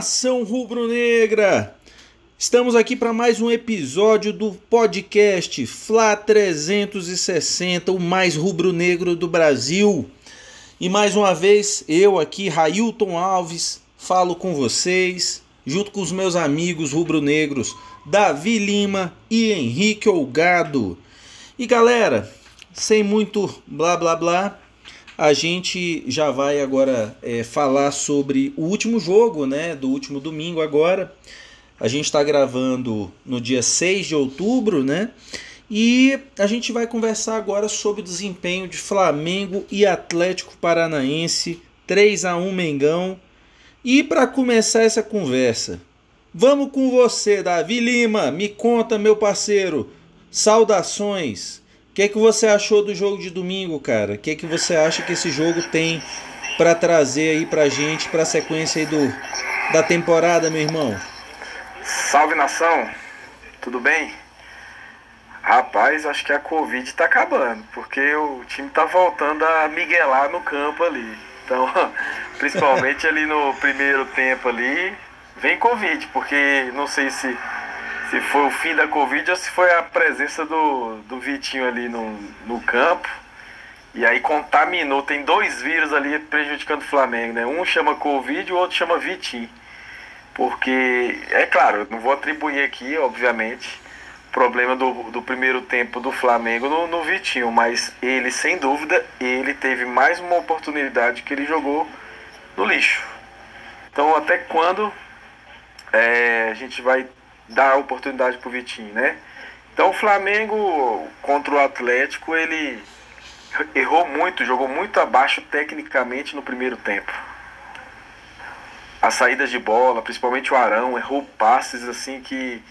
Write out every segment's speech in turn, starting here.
Nação rubro-negra! Estamos aqui para mais um episódio do podcast Fla 360, o mais rubro-negro do Brasil. E mais uma vez, eu aqui, Railton Alves, falo com vocês, junto com os meus amigos rubro-negros Davi Lima e Henrique Olgado. E galera, sem muito blá blá blá, a gente já vai agora é, falar sobre o último jogo, né, do último domingo agora. A gente está gravando no dia 6 de outubro, né? E a gente vai conversar agora sobre o desempenho de Flamengo e Atlético Paranaense, 3 a 1 Mengão. E para começar essa conversa, vamos com você, Davi Lima. Me conta, meu parceiro. Saudações. O que, que você achou do jogo de domingo, cara? O que, que você acha que esse jogo tem para trazer aí pra gente, pra sequência aí do, da temporada, meu irmão? Salve nação, tudo bem? Rapaz, acho que a Covid tá acabando, porque o time tá voltando a miguelar no campo ali. Então, principalmente ali no primeiro tempo ali, vem Covid, porque não sei se se foi o fim da Covid ou se foi a presença do, do Vitinho ali no, no campo. E aí contaminou, tem dois vírus ali prejudicando o Flamengo, né? Um chama Covid e o outro chama Vitinho. Porque, é claro, não vou atribuir aqui, obviamente, o problema do, do primeiro tempo do Flamengo no, no Vitinho, mas ele, sem dúvida, ele teve mais uma oportunidade que ele jogou no lixo. Então, até quando é, a gente vai dar oportunidade pro Vitinho, né? Então o Flamengo contra o Atlético, ele errou muito, jogou muito abaixo tecnicamente no primeiro tempo. As saídas de bola, principalmente o Arão, errou passes assim que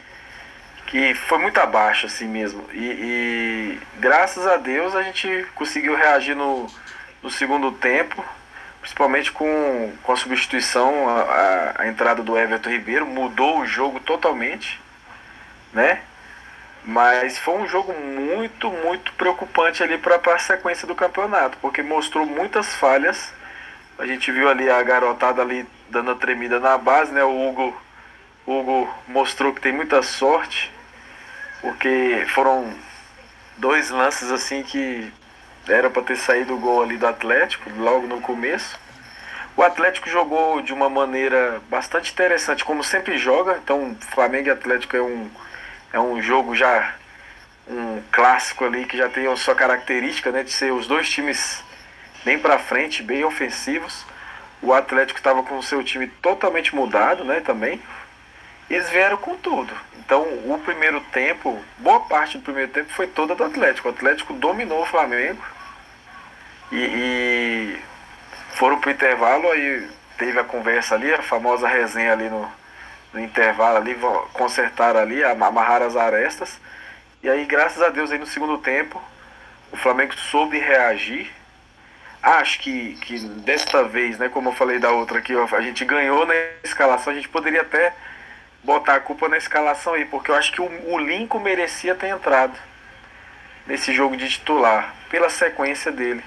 que foi muito abaixo assim mesmo. E, e graças a Deus a gente conseguiu reagir no, no segundo tempo, principalmente com, com a substituição, a, a, entrada do Everton Ribeiro, mudou o jogo totalmente, né? Mas foi um jogo muito, muito preocupante ali para a sequência do campeonato, porque mostrou muitas falhas. A gente viu ali a garotada ali dando a tremida na base, né? O Hugo, Hugo mostrou que tem muita sorte, porque foram dois lances assim que era para ter saído o gol ali do Atlético, logo no começo. O Atlético jogou de uma maneira bastante interessante, como sempre joga. Então, Flamengo e Atlético é um, é um jogo já um clássico ali que já tem a sua característica, né, de ser os dois times bem para frente, bem ofensivos. O Atlético estava com o seu time totalmente mudado, né, também. Eles vieram com tudo. Então, o primeiro tempo, boa parte do primeiro tempo foi toda do Atlético. O Atlético dominou o Flamengo e, e foram pro intervalo, aí teve a conversa ali, a famosa resenha ali no, no intervalo ali, consertaram ali, amarraram as arestas. E aí, graças a Deus, aí no segundo tempo, o Flamengo soube reagir. Acho que, que desta vez, né, como eu falei da outra aqui, a gente ganhou na escalação, a gente poderia até botar a culpa na escalação aí, porque eu acho que o, o Lincoln merecia ter entrado nesse jogo de titular, pela sequência dele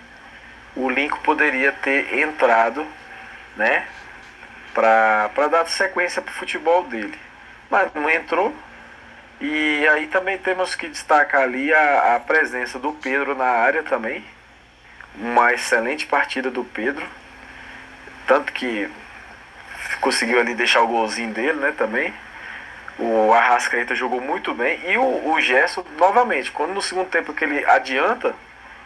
o Lincoln poderia ter entrado, né? Para dar sequência para o futebol dele. Mas não entrou. E aí também temos que destacar ali a, a presença do Pedro na área também. Uma excelente partida do Pedro. Tanto que conseguiu ali deixar o golzinho dele, né, também. O Arrascaeta jogou muito bem. E o, o Gerson, novamente, quando no segundo tempo que ele adianta,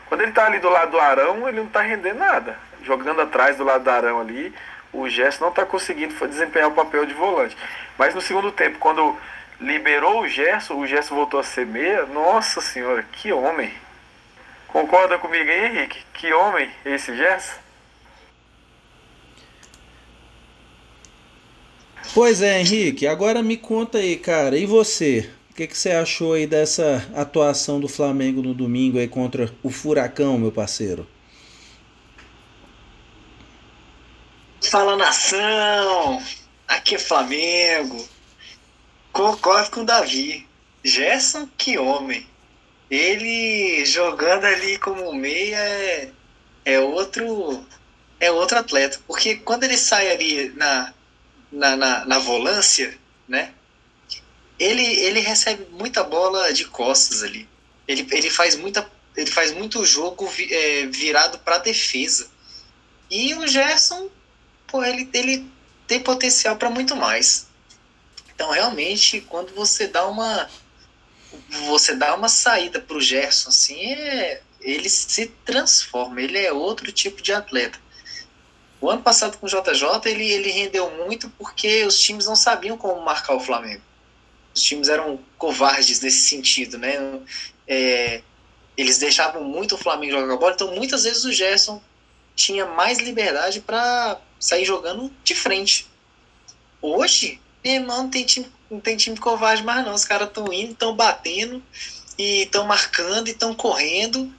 quando ele está ali do lado do Arão, ele não está rendendo nada. Jogando atrás do lado do Arão ali, o Gerson não está conseguindo desempenhar o papel de volante. Mas no segundo tempo, quando liberou o Gerson, o Gerson voltou a ser meia. Nossa senhora, que homem! Concorda comigo aí, Henrique? Que homem esse Gerson? Pois é, Henrique. Agora me conta aí, cara. E você? Que, que você achou aí dessa atuação do Flamengo no domingo aí contra o Furacão, meu parceiro? Fala nação! Aqui é Flamengo. Concordo com o Davi. Gerson, que homem. Ele jogando ali como meia é, é outro é outro atleta. Porque quando ele sai ali na, na, na, na volância, né? Ele, ele recebe muita bola de costas ali. Ele, ele faz muita ele faz muito jogo é, virado para defesa. E o Gerson, pô, ele, ele tem potencial para muito mais. Então, realmente, quando você dá uma você dá uma saída para o Gerson, assim, é, ele se transforma, ele é outro tipo de atleta. O ano passado com o JJ, ele, ele rendeu muito porque os times não sabiam como marcar o Flamengo. Os times eram covardes nesse sentido, né? É, eles deixavam muito o Flamengo jogar bola, então muitas vezes o Gerson tinha mais liberdade para sair jogando de frente. Hoje, irmão, não tem time, não tem time covarde mais não. Os caras estão indo, estão batendo, e estão marcando, e estão correndo,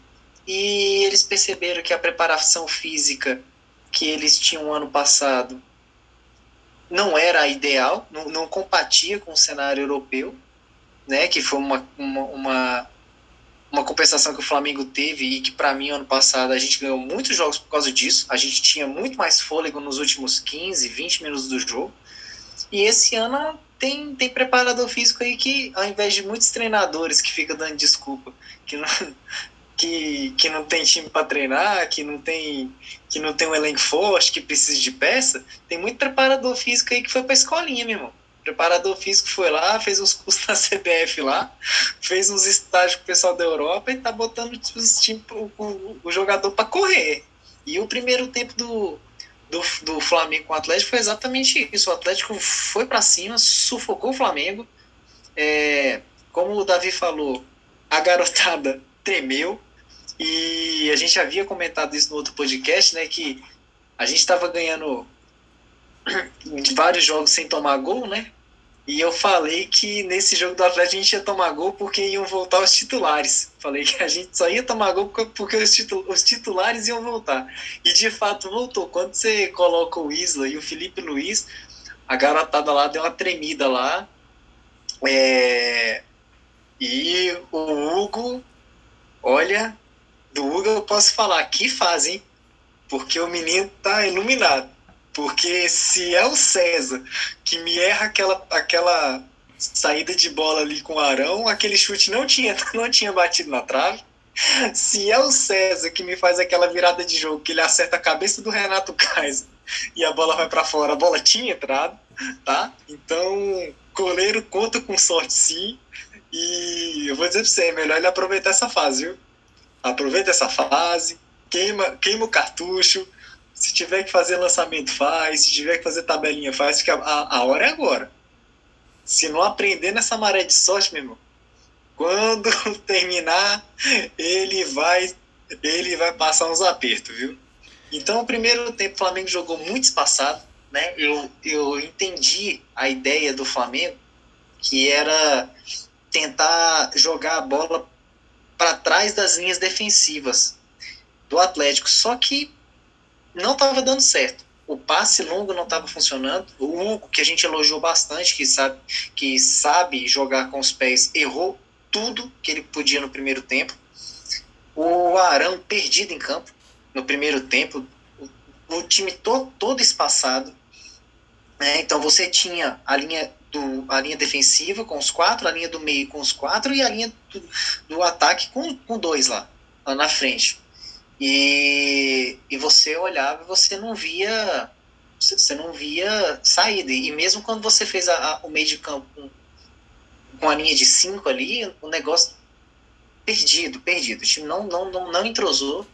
e eles perceberam que a preparação física que eles tinham ano passado não era ideal, não, não compatia com o cenário europeu, né, que foi uma, uma, uma uma compensação que o Flamengo teve e que para mim ano passado a gente ganhou muitos jogos por causa disso. A gente tinha muito mais fôlego nos últimos 15, 20 minutos do jogo. E esse ano tem, tem preparador físico aí que, ao invés de muitos treinadores que ficam dando desculpa, que não, que, que não tem time para treinar, que não tem que não tem um elenco forte, que precisa de peça, tem muito preparador físico aí que foi para escolinha, meu irmão preparador físico foi lá, fez uns cursos na CBF lá, fez uns estágios com o pessoal da Europa e tá botando os time, o, o, o jogador para correr. E o primeiro tempo do, do, do Flamengo com o Atlético foi exatamente isso. O Atlético foi para cima, sufocou o Flamengo. É, como o Davi falou, a garotada tremeu. E a gente havia comentado isso no outro podcast, né? Que a gente estava ganhando vários jogos sem tomar gol, né? E eu falei que nesse jogo do Atlético a gente ia tomar gol porque iam voltar os titulares. Falei que a gente só ia tomar gol porque os titulares iam voltar. E de fato voltou. Quando você coloca o Isla e o Felipe Luiz, a garotada lá deu uma tremida lá. É... E o Hugo, olha, do Hugo eu posso falar, que fazem, porque o menino tá iluminado. Porque se é o César que me erra aquela, aquela saída de bola ali com o Arão, aquele chute não tinha, não tinha batido na trave. Se é o César que me faz aquela virada de jogo, que ele acerta a cabeça do Renato Kaiser e a bola vai para fora, a bola tinha entrado, tá? Então, goleiro conta com sorte sim. E eu vou dizer pra você, é melhor ele aproveitar essa fase, viu? Aproveita essa fase, queima, queima o cartucho, se tiver que fazer lançamento, faz. Se tiver que fazer tabelinha, faz. Porque a, a hora é agora. Se não aprender nessa maré de sorte, meu irmão, quando terminar, ele vai, ele vai passar uns apertos, viu? Então, o primeiro tempo, o Flamengo jogou muito espaçado. Né? Eu, eu entendi a ideia do Flamengo, que era tentar jogar a bola para trás das linhas defensivas do Atlético. Só que não estava dando certo. O passe longo não estava funcionando. O Hugo, que a gente elogiou bastante, que sabe, que sabe jogar com os pés, errou tudo que ele podia no primeiro tempo. O Arão perdido em campo no primeiro tempo. O, time todo, todo espaçado. Né? Então você tinha a linha, do, a linha defensiva com os quatro, a linha do meio com os quatro e a linha do, do ataque com, com dois lá, lá na frente. E, e você olhava você não via você não via saída. E mesmo quando você fez a, a, o meio de campo com, com a linha de cinco ali, o negócio perdido, perdido. O time não, não, não, não entrosou.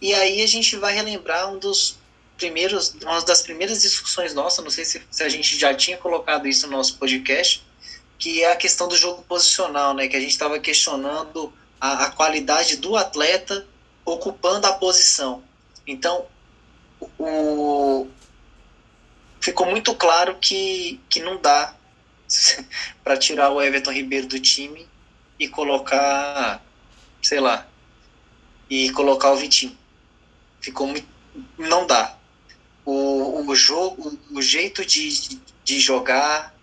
E aí a gente vai relembrar um dos primeiros, uma das primeiras discussões nossas, não sei se, se a gente já tinha colocado isso no nosso podcast, que é a questão do jogo posicional, né? Que a gente estava questionando a, a qualidade do atleta ocupando a posição. Então, o, ficou muito claro que, que não dá para tirar o Everton Ribeiro do time e colocar, sei lá, e colocar o Vitinho. Ficou muito, não dá. O, o jogo, o jeito de, de jogar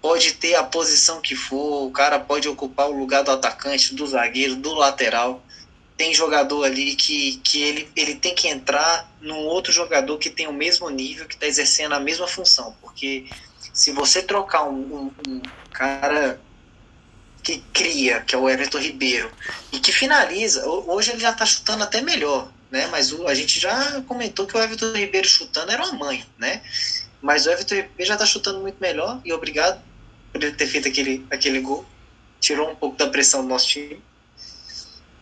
pode ter a posição que for, o cara pode ocupar o lugar do atacante, do zagueiro, do lateral tem jogador ali que, que ele, ele tem que entrar num outro jogador que tem o mesmo nível, que está exercendo a mesma função. Porque se você trocar um, um, um, cara que cria, que é o Everton Ribeiro, e que finaliza, hoje ele já está chutando até melhor, né? Mas o, a gente já comentou que o Everton Ribeiro chutando era uma mãe, né? Mas o Everton Ribeiro já está chutando muito melhor, e obrigado por ele ter feito aquele, aquele gol. Tirou um pouco da pressão do nosso time.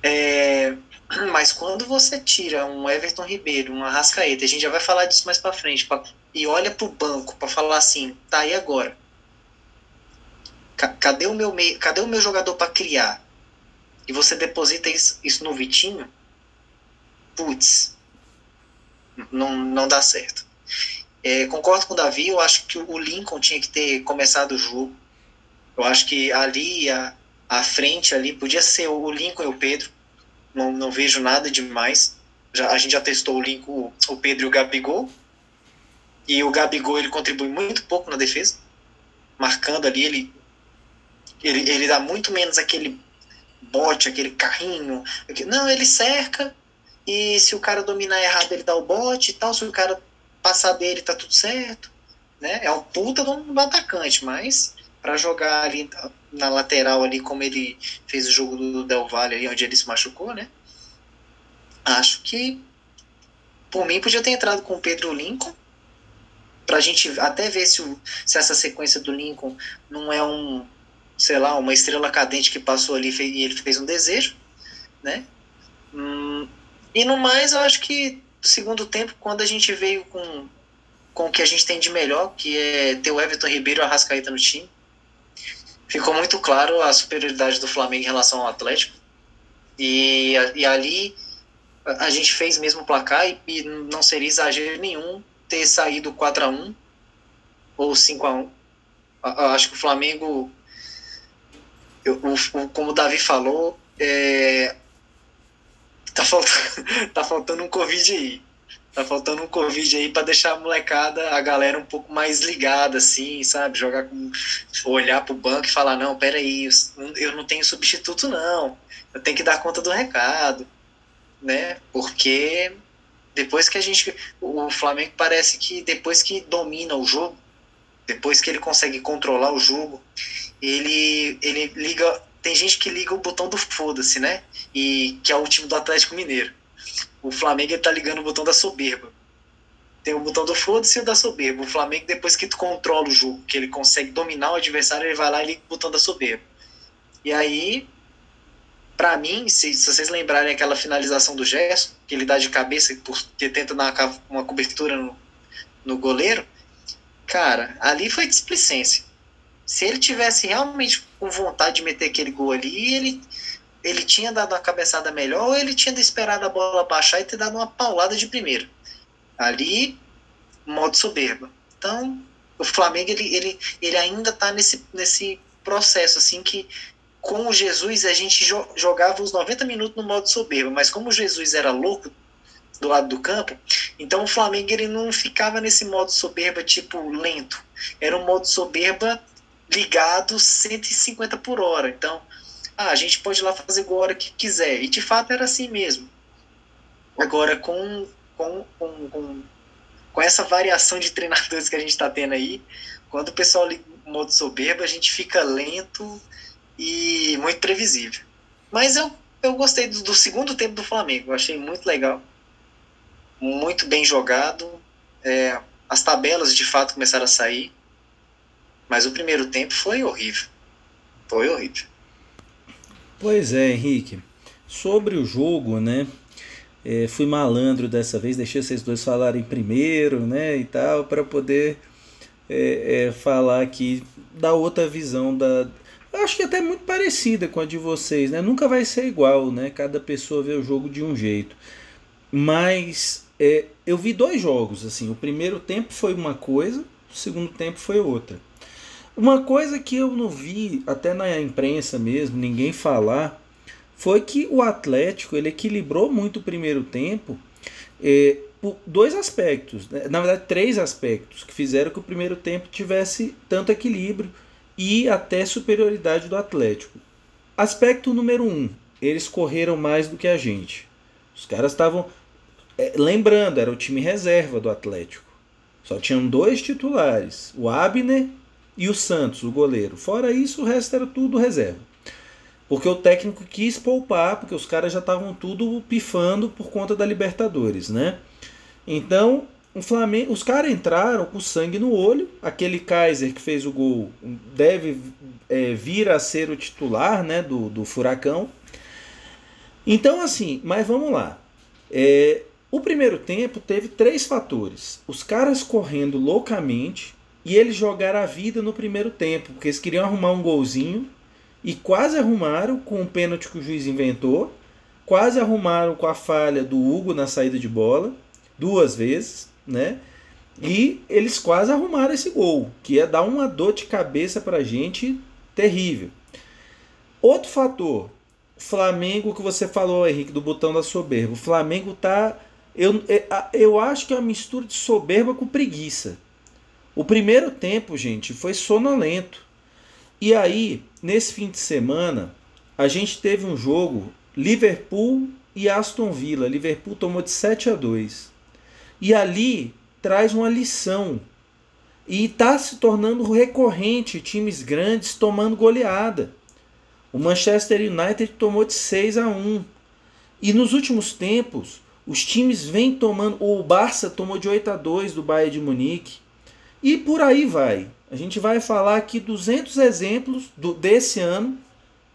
É, mas quando você tira um Everton Ribeiro, um Arrascaeta, a gente já vai falar disso mais para frente, pra, e olha pro banco para falar assim, tá aí agora. Cadê o meu meio, cadê o meu jogador para criar? E você deposita isso, isso no Vitinho? Putz, não, não dá certo. É, concordo com o Davi, eu acho que o Lincoln tinha que ter começado o jogo. Eu acho que ali, a, a frente ali, podia ser o Lincoln e o Pedro não, não vejo nada demais. Já, a gente já testou o link, o, o Pedro e o Gabigol. E o Gabigol ele contribui muito pouco na defesa. Marcando ali, ele, ele, ele dá muito menos aquele bote, aquele carrinho. Não, ele cerca. E se o cara dominar errado, ele dá o bote e tal. Se o cara passar dele, tá tudo certo. Né? É um puta um atacante, mas para jogar ali na lateral ali, como ele fez o jogo do Del Valle ali, onde ele se machucou, né? Acho que por mim podia ter entrado com o Pedro Lincoln pra gente até ver se, se essa sequência do Lincoln não é um, sei lá, uma estrela cadente que passou ali e ele fez um desejo, né? E no mais, eu acho que segundo tempo, quando a gente veio com, com o que a gente tem de melhor, que é ter o Everton Ribeiro e o Arrascaeta no time, ficou muito claro a superioridade do Flamengo em relação ao Atlético. E, e ali a gente fez mesmo o placar e, e não seria exagero nenhum ter saído 4 a 1 ou 5 a 1 Acho que o Flamengo, eu, como o Davi falou, é, tá, faltando, tá faltando um Covid aí. Tá faltando um Covid aí para deixar a molecada, a galera um pouco mais ligada, assim, sabe? Jogar com. olhar pro banco e falar, não, peraí, eu não tenho substituto, não. Eu tenho que dar conta do recado, né? Porque depois que a gente. O Flamengo parece que depois que domina o jogo, depois que ele consegue controlar o jogo, ele, ele liga. Tem gente que liga o botão do foda-se, né? E que é o time do Atlético Mineiro o Flamengo está ligando o botão da soberba. Tem o botão do foda-se e o da soberba. O Flamengo, depois que tu controla o jogo, que ele consegue dominar o adversário, ele vai lá e liga o botão da soberba. E aí, para mim, se, se, vocês lembrarem aquela finalização do Gerson, que ele dá de cabeça porque tenta dar uma cobertura no, no goleiro, cara, ali foi displicência. Se ele tivesse realmente com vontade de meter aquele gol ali, ele ele tinha dado uma cabeçada melhor ou ele tinha esperado a bola baixar e ter dado uma paulada de primeiro. Ali, modo soberba. Então, o Flamengo ele, ele, ele ainda está nesse, nesse processo assim que com o Jesus a gente jo jogava os 90 minutos no modo soberba, mas como o Jesus era louco do lado do campo, então o Flamengo ele não ficava nesse modo soberba tipo lento. Era um modo soberba ligado 150 por hora. Então, ah, a gente pode ir lá fazer a hora que quiser. E de fato era assim mesmo. Agora, com, com, com, com, com essa variação de treinadores que a gente está tendo aí, quando o pessoal liga o modo soberbo, a gente fica lento e muito previsível. Mas eu, eu gostei do, do segundo tempo do Flamengo, eu achei muito legal. Muito bem jogado. É, as tabelas de fato começaram a sair. Mas o primeiro tempo foi horrível. Foi horrível. Pois é, Henrique. Sobre o jogo, né? É, fui malandro dessa vez, deixei vocês dois falarem primeiro, né? E tal, para poder é, é, falar aqui da outra visão da. Acho que até muito parecida com a de vocês, né? Nunca vai ser igual, né? Cada pessoa vê o jogo de um jeito. Mas é, eu vi dois jogos, assim. O primeiro tempo foi uma coisa, o segundo tempo foi outra. Uma coisa que eu não vi, até na imprensa mesmo, ninguém falar, foi que o Atlético ele equilibrou muito o primeiro tempo é, por dois aspectos, né? na verdade três aspectos, que fizeram que o primeiro tempo tivesse tanto equilíbrio e até superioridade do Atlético. Aspecto número um, eles correram mais do que a gente. Os caras estavam. É, lembrando, era o time reserva do Atlético. Só tinham dois titulares: o Abner e o Santos, o goleiro. Fora isso, o resto era tudo reserva. Porque o técnico quis poupar, porque os caras já estavam tudo pifando por conta da Libertadores, né? Então, o Flamengo, os caras entraram com sangue no olho. Aquele Kaiser que fez o gol deve é, vir a ser o titular né, do, do Furacão. Então, assim, mas vamos lá. É, o primeiro tempo teve três fatores. Os caras correndo loucamente e eles jogaram a vida no primeiro tempo, porque eles queriam arrumar um golzinho e quase arrumaram com o pênalti que o juiz inventou. Quase arrumaram com a falha do Hugo na saída de bola, duas vezes né? E eles quase arrumaram esse gol, que ia dar uma dor de cabeça para a gente terrível. Outro fator, Flamengo que você falou, Henrique, do botão da soberba. O Flamengo tá. Eu, é, eu acho que é uma mistura de soberba com preguiça. O primeiro tempo, gente, foi sonolento. E aí, nesse fim de semana, a gente teve um jogo Liverpool e Aston Villa. Liverpool tomou de 7 a 2. E ali traz uma lição. E está se tornando recorrente times grandes tomando goleada. O Manchester United tomou de 6 a 1. E nos últimos tempos, os times vêm tomando. O Barça tomou de 8 a 2 do Bayern de Munique. E por aí vai. A gente vai falar aqui 200 exemplos do, desse ano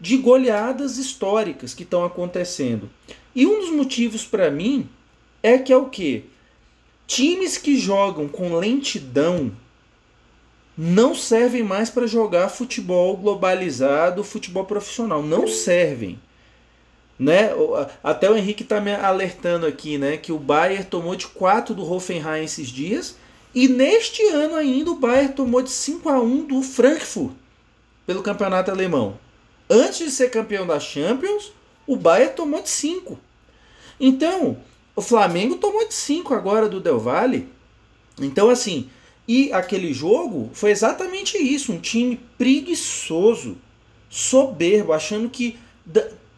de goleadas históricas que estão acontecendo. E um dos motivos para mim é que é o que? Times que jogam com lentidão não servem mais para jogar futebol globalizado, futebol profissional. Não servem. Né? Até o Henrique está me alertando aqui né, que o Bayern tomou de 4 do Hoffenheim esses dias. E neste ano ainda o Bayern tomou de 5 a 1 do Frankfurt pelo campeonato alemão. Antes de ser campeão da Champions, o Bayern tomou de 5. Então, o Flamengo tomou de 5 agora do Del Valle. Então, assim, e aquele jogo foi exatamente isso: um time preguiçoso, soberbo, achando que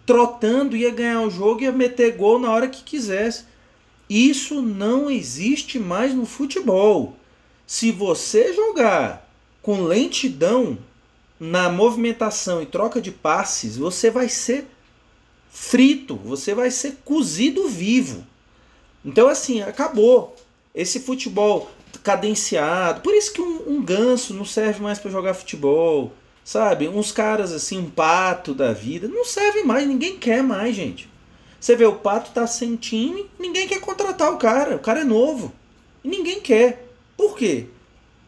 trotando ia ganhar o jogo e ia meter gol na hora que quisesse. Isso não existe mais no futebol. Se você jogar com lentidão na movimentação e troca de passes, você vai ser frito, você vai ser cozido vivo. Então, assim, acabou. Esse futebol cadenciado. Por isso que um, um ganso não serve mais para jogar futebol. Sabe? Uns caras assim, um pato da vida. Não serve mais, ninguém quer mais, gente. Você vê, o pato tá sem time, ninguém quer contratar o cara. O cara é novo. E ninguém quer. Por quê?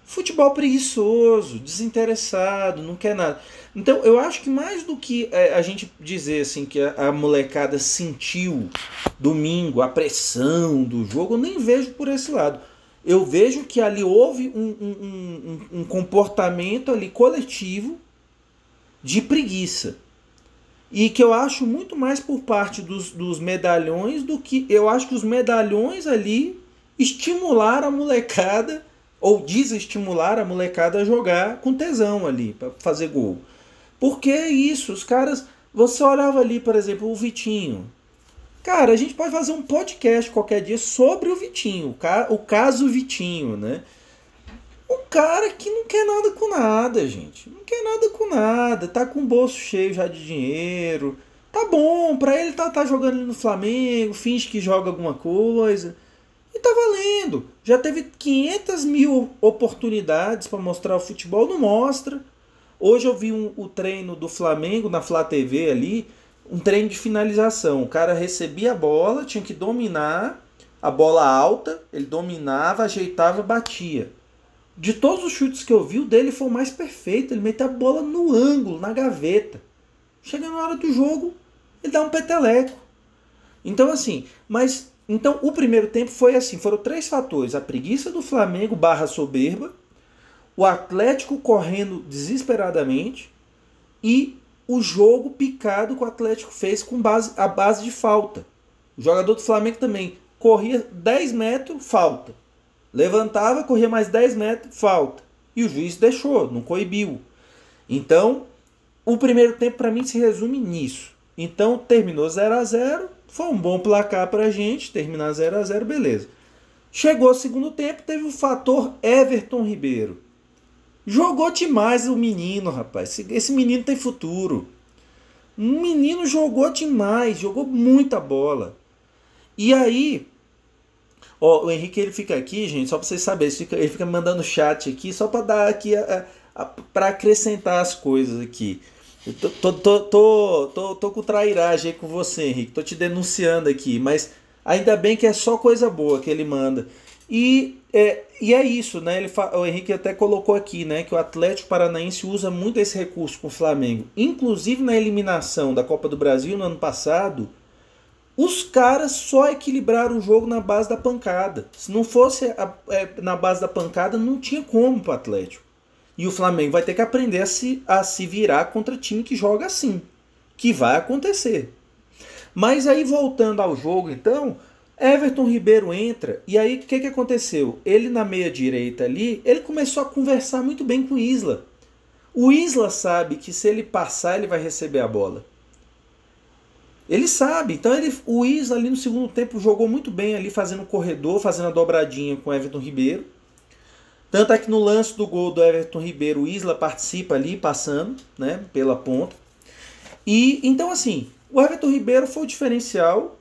Futebol preguiçoso, desinteressado, não quer nada. Então, eu acho que mais do que é, a gente dizer assim que a, molecada sentiu domingo a pressão do jogo, eu nem vejo por esse lado. Eu vejo que ali houve um, um, um, um comportamento ali coletivo de preguiça. E que eu acho muito mais por parte dos, dos medalhões do que. Eu acho que os medalhões ali estimularam a molecada ou desestimular a molecada a jogar com tesão ali, para fazer gol. Porque é isso, os caras. Você olhava ali, por exemplo, o Vitinho. Cara, a gente pode fazer um podcast qualquer dia sobre o Vitinho, o caso Vitinho, né? Um cara que não quer nada com nada, gente. Não quer nada com nada. Tá com o bolso cheio já de dinheiro. Tá bom, pra ele tá, tá jogando no Flamengo, finge que joga alguma coisa. E tá valendo. Já teve 500 mil oportunidades para mostrar o futebol, não mostra. Hoje eu vi um, o treino do Flamengo na Flá TV ali, um treino de finalização. O cara recebia a bola, tinha que dominar a bola alta, ele dominava, ajeitava, batia. De todos os chutes que eu vi, o dele foi o mais perfeito. Ele meteu a bola no ângulo, na gaveta. Chega na hora do jogo, ele dá um peteleco. Então, assim, mas. Então, o primeiro tempo foi assim: foram três fatores: a preguiça do Flamengo barra soberba o Atlético correndo desesperadamente e o jogo picado que o Atlético fez com base, a base de falta. O jogador do Flamengo também corria 10 metros, falta. Levantava, corria mais 10 metros, falta. E o juiz deixou, não coibiu. Então, o primeiro tempo para mim se resume nisso. Então terminou 0 a 0 foi um bom placar pra gente, terminar 0 a 0 beleza. Chegou o segundo tempo, teve o fator Everton Ribeiro. Jogou demais o menino, rapaz. Esse menino tem futuro. Um menino jogou demais, jogou muita bola. E aí, ó, o Henrique ele fica aqui, gente, só para vocês saberem, ele fica, mandando chat aqui, só para dar aqui, para acrescentar as coisas aqui. Eu tô, tô, tô, tô, tô, tô com trairagem aí com você, Henrique. Tô te denunciando aqui, mas ainda bem que é só coisa boa que ele manda. E é, e é isso, né? Ele o Henrique até colocou aqui, né, que o Atlético Paranaense usa muito esse recurso com o Flamengo. Inclusive na eliminação da Copa do Brasil no ano passado, os caras só equilibraram o jogo na base da pancada. Se não fosse a, é, na base da pancada, não tinha como para o Atlético. E o Flamengo vai ter que aprender a se, a se virar contra time que joga assim. Que vai acontecer. Mas aí voltando ao jogo, então, Everton Ribeiro entra e aí o que, que aconteceu? Ele na meia direita ali, ele começou a conversar muito bem com o Isla. O Isla sabe que se ele passar, ele vai receber a bola. Ele sabe, então ele, o Isla ali no segundo tempo jogou muito bem ali, fazendo o corredor, fazendo a dobradinha com o Everton Ribeiro. Tanto é que no lance do gol do Everton Ribeiro, o Isla participa ali, passando, né, pela ponta. E então assim, o Everton Ribeiro foi o diferencial.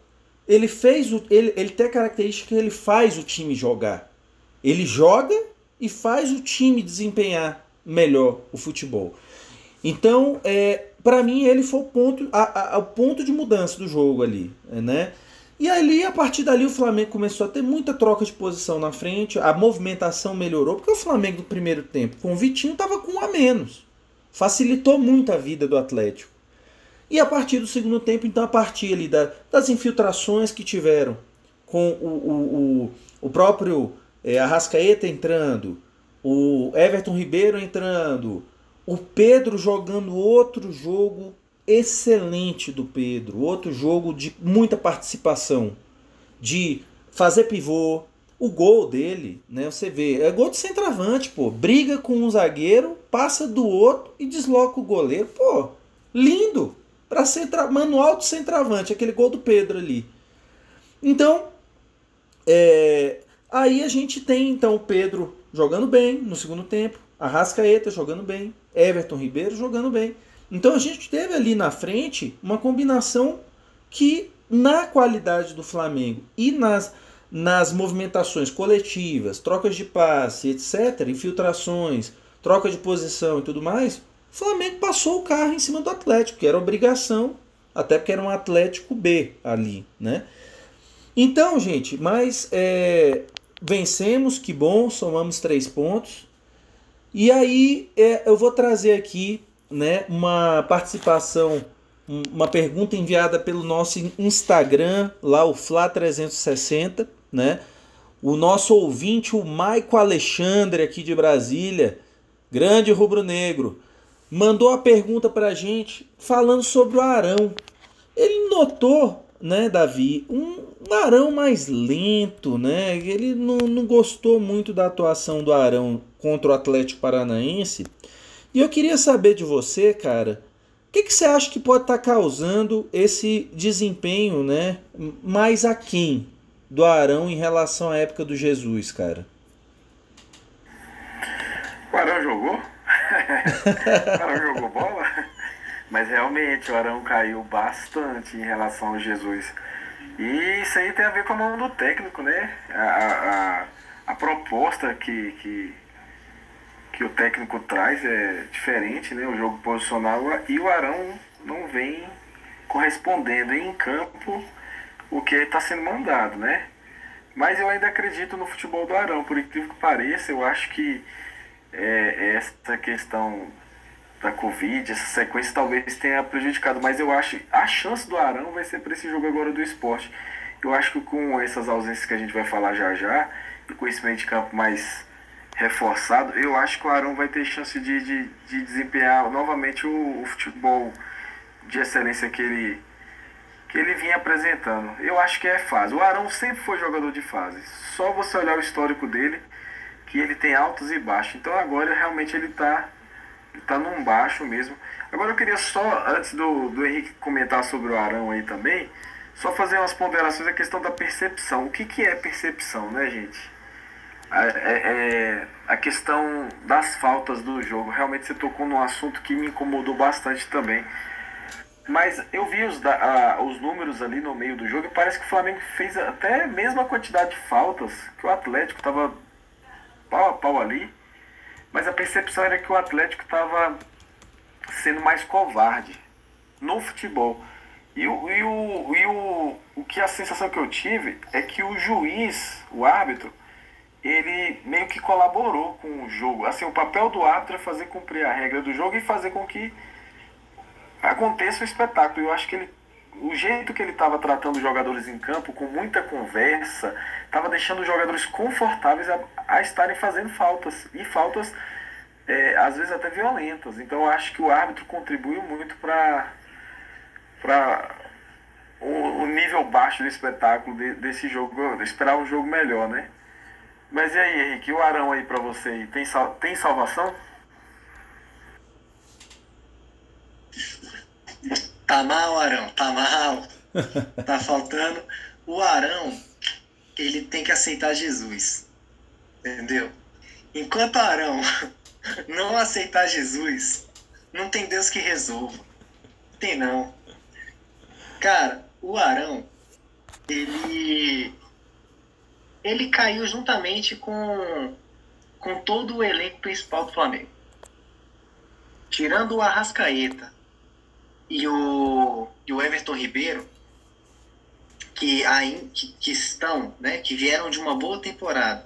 Ele fez o, ele, ele tem a característica que ele faz o time jogar. Ele joga e faz o time desempenhar melhor o futebol. Então, é, para mim ele foi o ponto, a, a, o ponto de mudança do jogo ali, né? E ali, a partir dali, o Flamengo começou a ter muita troca de posição na frente, a movimentação melhorou, porque o Flamengo no primeiro tempo, com o Vitinho, estava com um a menos. Facilitou muito a vida do Atlético. E a partir do segundo tempo, então, a partir ali da, das infiltrações que tiveram, com o, o, o, o próprio é, Arrascaeta entrando, o Everton Ribeiro entrando, o Pedro jogando outro jogo excelente do Pedro. Outro jogo de muita participação, de fazer pivô. O gol dele, né? Você vê, é gol de centroavante, pô. Briga com um zagueiro, passa do outro e desloca o goleiro. Pô, lindo! Para centra... manual de centroavante, aquele gol do Pedro ali. Então, é... aí a gente tem então o Pedro jogando bem no segundo tempo, a Rascaeta jogando bem, Everton Ribeiro jogando bem. Então a gente teve ali na frente uma combinação que, na qualidade do Flamengo e nas, nas movimentações coletivas, trocas de passe, etc., infiltrações, troca de posição e tudo mais, o Flamengo passou o carro em cima do Atlético, que era obrigação, até porque era um Atlético B ali, né? Então, gente, mas é, vencemos, que bom, somamos três pontos. E aí é, eu vou trazer aqui né, uma participação, uma pergunta enviada pelo nosso Instagram, lá o Fla360, né? O nosso ouvinte, o Maico Alexandre, aqui de Brasília, grande rubro-negro, mandou a pergunta para a gente falando sobre o Arão. Ele notou, né, Davi, um Arão mais lento, né? Ele não, não gostou muito da atuação do Arão contra o Atlético Paranaense e eu queria saber de você, cara, o que, que você acha que pode estar tá causando esse desempenho né, mais aquém do Arão em relação à época do Jesus, cara? O Arão jogou? o Arão jogou bola? Mas realmente o Arão caiu bastante em relação ao Jesus. E isso aí tem a ver com a mão do técnico, né? A, a, a proposta que, que que o técnico traz é diferente, né? O jogo posicional e o Arão não vem correspondendo em campo o que está sendo mandado, né? Mas eu ainda acredito no futebol do Arão, por incrível que pareça, eu acho que é, essa questão da Covid, essa sequência talvez tenha prejudicado, mas eu acho a chance do Arão vai ser para esse jogo agora do esporte. Eu acho que com essas ausências que a gente vai falar já já, e com esse meio de campo mais reforçado, eu acho que o Arão vai ter chance de, de, de desempenhar novamente o, o, futebol de excelência que ele, que ele vinha apresentando. Eu acho que é fase. O Arão sempre foi jogador de fase. Só você olhar o histórico dele, que ele tem altos e baixos. Então agora realmente ele está tá num baixo mesmo. Agora eu queria só, antes do, do Henrique comentar sobre o Arão aí também, só fazer umas ponderações a questão da percepção. O que, que é percepção, né, gente? É, é, a questão das faltas do jogo. Realmente você tocou num assunto que me incomodou bastante também. Mas eu vi os, a, os números ali no meio do jogo e parece que o Flamengo fez até a mesma quantidade de faltas que o Atlético estava pau a pau ali. Mas a percepção era que o Atlético estava sendo mais covarde no futebol. E, o, e, o, e o, o que a sensação que eu tive é que o juiz, o árbitro, ele meio que colaborou com o jogo. Assim, o papel do árbitro é fazer cumprir a regra do jogo e fazer com que aconteça o espetáculo. Eu acho que ele, o jeito que ele estava tratando os jogadores em campo, com muita conversa, estava deixando os jogadores confortáveis a, a estarem fazendo faltas. E faltas, é, às vezes, até violentas. Então, eu acho que o árbitro contribuiu muito para o, o, nível baixo do espetáculo de, desse jogo, esperar um jogo melhor, né? Mas e aí, Henrique, o Arão aí para você tem, sal, tem salvação? Tá mal, Arão, tá mal. tá faltando. O Arão, ele tem que aceitar Jesus. Entendeu? Enquanto Arão não aceitar Jesus, não tem Deus que resolva. Tem não. Cara, o Arão, ele ele caiu juntamente com com todo o elenco principal do Flamengo. Tirando o Arrascaeta e o, e o Everton Ribeiro, que, aí, que, que estão, né, que vieram de uma boa temporada,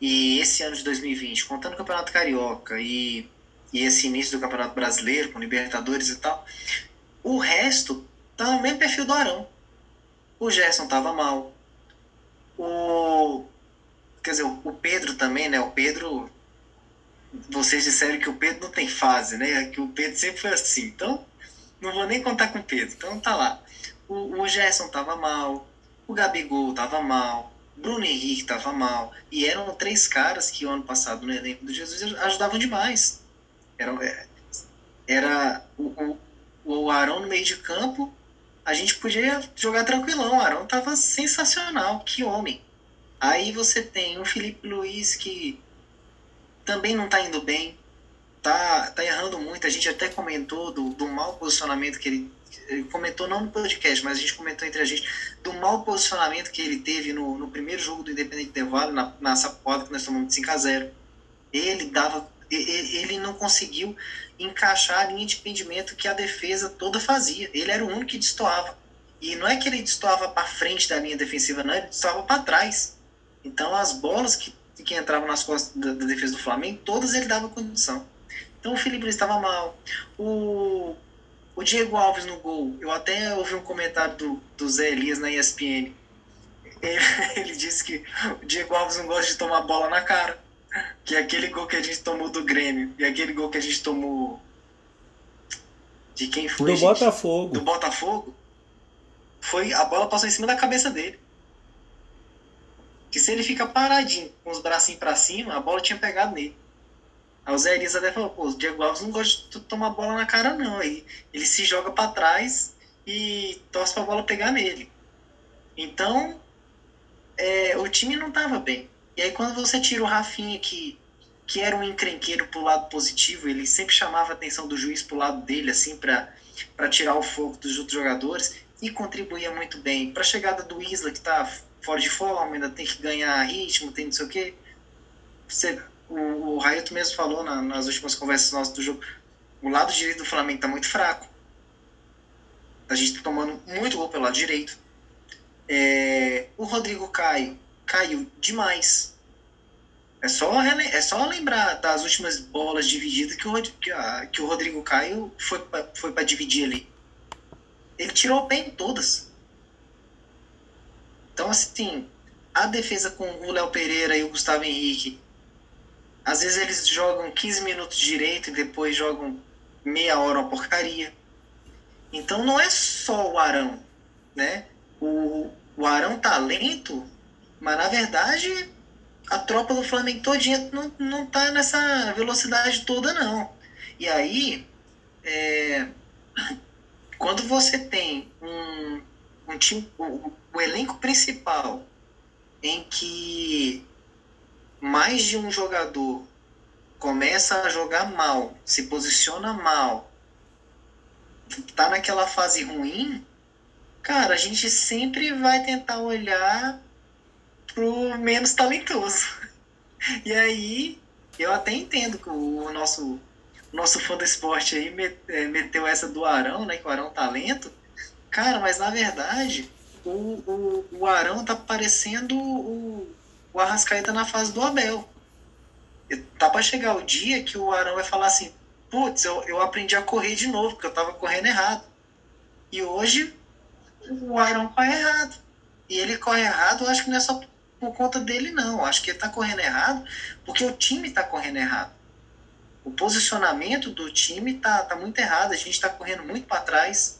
e esse ano de 2020, contando o Campeonato Carioca e, e esse início do Campeonato Brasileiro, com Libertadores e tal, o resto tá no mesmo perfil do Arão. O Gerson tava mal. O. Quer dizer, o Pedro também, né? O Pedro. Vocês disseram que o Pedro não tem fase, né? Que o Pedro sempre foi assim. Então, não vou nem contar com o Pedro. Então tá lá. O, o Gerson tava mal. O Gabigol tava mal. Bruno Henrique tava mal. E eram três caras que o ano passado no elenco do Jesus ajudavam demais. Era, era o, o, o Arão no meio de campo a gente podia jogar tranquilão. O Arão tava sensacional, que homem. Aí você tem o Felipe Luiz que também não tá indo bem, tá, tá errando muito. A gente até comentou do, do mau posicionamento que ele, ele, comentou, não no podcast, mas a gente comentou entre a gente, do mau posicionamento que ele teve no, no primeiro jogo do Independente Del Vale, na, na sapoda que nós tomamos de 5x0. Ele dava. Ele não conseguiu encaixar a linha de pendimento que a defesa toda fazia. Ele era o único que destoava. E não é que ele destoava para frente da linha defensiva, não, ele destoava para trás. Então as bolas que, que entravam nas costas da, da, defesa do Flamengo, todas ele dava condição. Então o Felipe Luiz estava mal. O, o Diego Alves no gol, eu até ouvi um comentário do, do Zé Elias na ESPN. Ele, ele disse que o Diego Alves não gosta de tomar bola na cara que é aquele gol que a gente tomou do Grêmio e aquele gol que a gente tomou de quem foi? Do gente? Botafogo. Do Botafogo. Foi a bola passou em cima da cabeça dele. Que se ele fica paradinho, com os bracinhos para cima, a bola tinha pegado nele. Aí o Zé Elias até falou, pô, o Diego Alves não gosta de tomar bola na cara não. Aí ele se joga para trás e torce pra bola pegar nele. Então, é, o time não tava bem. E aí quando você tira o Rafinha, que, que era um encrenqueiro pro lado positivo, ele sempre chamava a atenção do juiz pro lado dele, assim, para tirar o foco dos outros jogadores, e contribuía muito bem. Para a chegada do Isla, que tá fora de forma, ainda tem que ganhar ritmo, tem não sei o quê. Você, o, o Raioto mesmo falou na, nas últimas conversas nossas do jogo, o lado direito do Flamengo tá muito fraco. A gente tá tomando muito gol pelo lado direito. É, o Rodrigo Caio caiu demais. É só, é só lembrar das últimas bolas divididas que o, que, a, que o Rodrigo Caio foi para foi dividir ali. Ele tirou o pé em todas. Então, assim, a defesa com o Léo Pereira e o Gustavo Henrique, às vezes eles jogam 15 minutos direito e depois jogam meia hora uma porcaria. Então não é só o Arão, né? O, o Arão talento tá mas na verdade, a tropa do Flamengo todinha não, não tá nessa velocidade toda, não. E aí, é, quando você tem um, um time, o elenco principal em que mais de um jogador começa a jogar mal, se posiciona mal, tá naquela fase ruim, cara, a gente sempre vai tentar olhar pro menos talentoso. E aí, eu até entendo que o nosso nosso fã do esporte aí é, meteu essa do Arão, né? Que o Arão é talento. Cara, mas na verdade, o, o, o Arão tá parecendo o, o Arrascaeta na fase do Abel. Tá para chegar o dia que o Arão vai falar assim: putz, eu, eu aprendi a correr de novo, porque eu tava correndo errado. E hoje o Arão corre errado. E ele corre errado, eu acho que não é só por conta dele, não. Eu acho que ele tá correndo errado porque o time tá correndo errado. O posicionamento do time tá, tá muito errado. A gente tá correndo muito para trás.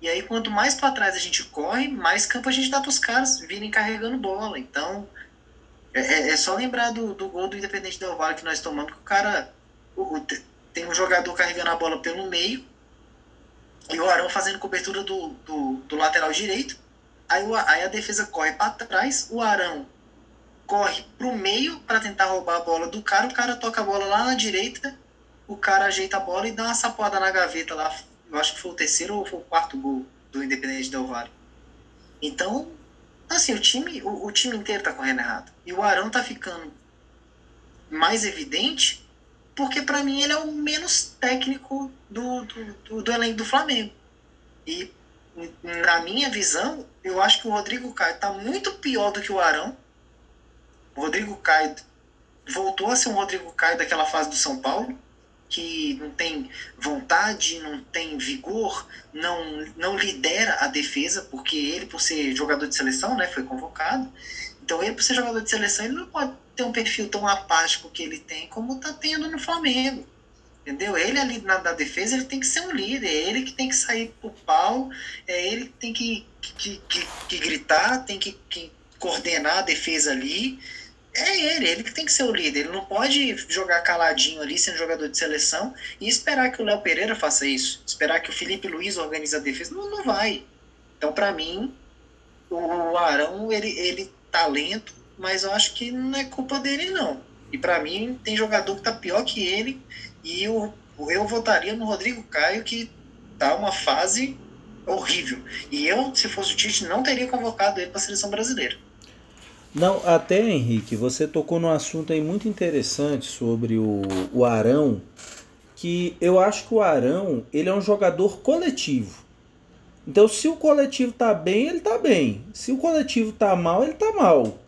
E aí, quanto mais para trás a gente corre, mais campo a gente dá para os caras virem carregando bola. Então, é, é, é só lembrar do, do gol do Independente Del Valle que nós tomamos, que o cara. O, o, tem um jogador carregando a bola pelo meio e o Arão fazendo cobertura do, do, do lateral direito. Aí, o, aí a defesa corre para trás, o Arão corre pro meio para tentar roubar a bola do cara, o cara toca a bola lá na direita, o cara ajeita a bola e dá uma sapoada na gaveta lá eu acho que foi o terceiro ou foi o quarto gol do Independente Del Valle. Então, assim, o time, o, o time inteiro tá correndo errado. E o Arão tá ficando mais evidente porque para mim ele é o menos técnico do, do, do, do, elenco do Flamengo. E na minha visão, eu acho que o Rodrigo Caio tá muito pior do que o Arão. O Rodrigo Caio voltou a ser um Rodrigo Caio daquela fase do São Paulo que não tem vontade, não tem vigor, não, não lidera a defesa, porque ele, por ser jogador de seleção, né, foi convocado. Então, ele, por ser jogador de seleção, ele não pode ter um perfil tão apático que ele tem, como está tendo no Flamengo. Entendeu? Ele ali na, na, defesa, ele tem que ser um líder, é ele que tem que sair pro pau, é ele que tem que, que, que, que gritar, tem que, que coordenar a defesa ali é ele, ele que tem que ser o líder. Ele não pode jogar caladinho ali, sendo jogador de seleção, e esperar que o Léo Pereira faça isso. Esperar que o Felipe Luiz organize a defesa. Não, não vai. Então, para mim, o Arão, ele, ele tá mas eu acho que não é culpa dele, não. E para mim, tem jogador que tá pior que ele, e eu, eu votaria no Rodrigo Caio, que tá uma fase horrível. E eu, se fosse o Tite, não teria convocado ele para a seleção brasileira. Não, até Henrique, você tocou num assunto aí muito interessante sobre o, o Arão, que eu acho que o Arão ele é um jogador coletivo. Então, se o coletivo tá bem, ele tá bem. Se o coletivo tá mal, ele tá mal.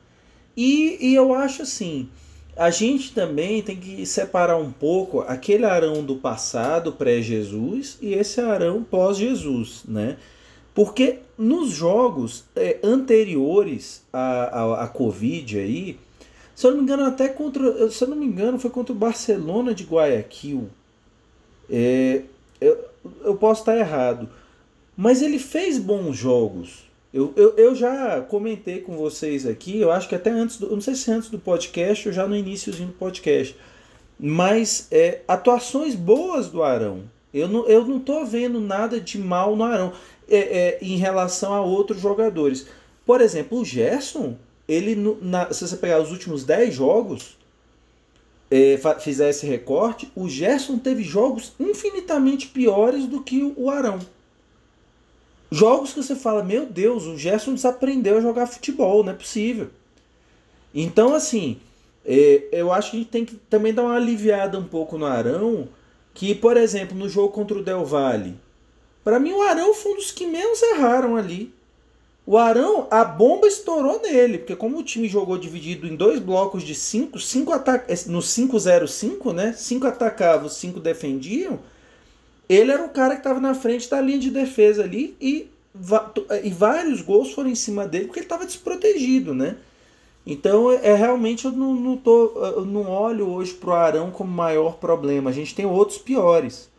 E, e eu acho assim, a gente também tem que separar um pouco aquele Arão do passado, pré-Jesus, e esse Arão pós-Jesus, né? Porque nos jogos é, anteriores à, à, à, Covid aí, se eu não me engano, até contra. Se eu não me engano, foi contra o Barcelona de Guayaquil. É, eu, eu posso estar errado. Mas ele fez bons jogos. Eu, eu, eu já comentei com vocês aqui, eu acho que até antes do. Não sei se antes do podcast ou já no iníciozinho do podcast. Mas é, atuações boas do Arão. Eu não, eu não tô vendo nada de mal no Arão é, é, em relação a outros jogadores. Por exemplo, o Gerson, ele, na, se você pegar os últimos 10 jogos, é, fizer esse recorte, o Gerson teve jogos infinitamente piores do que o Arão. Jogos que você fala, meu Deus, o Gerson desaprendeu a jogar futebol, não é possível. Então, assim, é, eu acho que a gente tem que também dar uma aliviada um pouco no Arão, que, por exemplo, no jogo contra o Del Valle, para mim, o Arão foi um dos que menos erraram ali. O Arão, a bomba estourou nele, porque como o time jogou dividido em dois blocos de cinco, cinco ataca no 5-0-5, né? Cinco atacavam, cinco defendiam. Ele era o cara que estava na frente da linha de defesa ali e, e vários gols foram em cima dele porque ele estava desprotegido, né? Então, é, é realmente eu não, não, tô, eu não olho hoje pro Arão como maior problema. A gente tem outros piores.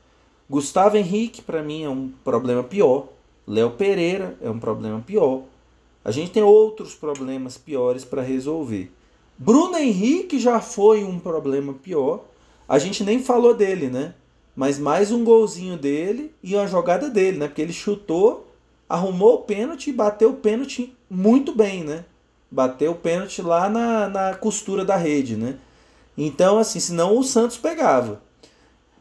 Gustavo Henrique, para mim, é um problema pior. Léo Pereira é um problema pior. A gente tem outros problemas piores para resolver. Bruno Henrique já foi um problema pior. A gente nem falou dele, né? mas mais um golzinho dele e uma jogada dele, né? Porque ele chutou, arrumou o pênalti e bateu o pênalti muito bem, né? Bateu o pênalti lá na, na costura da rede, né? Então, assim, senão o Santos pegava.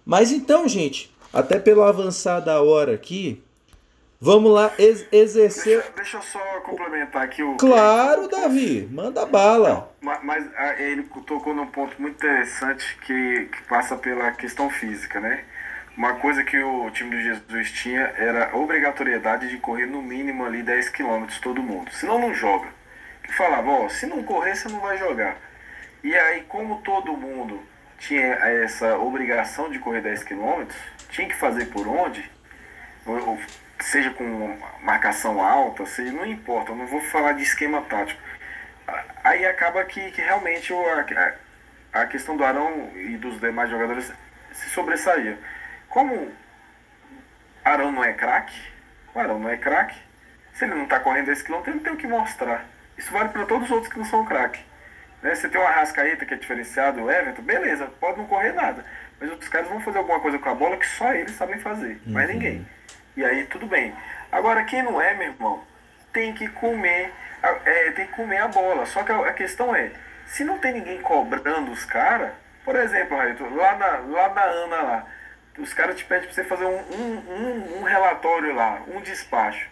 Mas então, gente, até pelo avançar da hora aqui, vamos lá ex exercer. Deixa, deixa, eu só complementar aqui o. Claro, Davi, manda bala. Mas ah, ele tocou num ponto muito interessante que, que passa pela questão física, né? Uma coisa que o time do Jesus tinha era a obrigatoriedade de correr no mínimo ali 10 km todo mundo. Senão não joga. Que falava, ó, se não correr, você não vai jogar. E aí, como todo mundo tinha essa obrigação de correr 10 km, tinha que fazer por onde, seja com marcação alta, seja, não importa, eu não vou falar de esquema tático. Aí acaba que, que realmente a, a questão do Arão e dos demais jogadores se sobressaía. Como Arão não é craque, o Arão não é craque, se ele não está correndo 10 km, ele não tem o que mostrar. Isso vale para todos os outros que não são craque. Né? Você tem o Arrascaeta que é diferenciado, o Everton, beleza, pode não correr nada. Mas os caras vão fazer alguma coisa com a bola que só eles sabem fazer, uhum. mais ninguém. E aí tudo bem. Agora quem não é, meu irmão, tem que comer, é, tem que comer a bola. Só que a, questão é, se não tem ninguém cobrando os caras, por exemplo, Raito, lá na, lá na Ana lá, os caras te pedem pra você fazer um, um, um, um relatório lá, um despacho.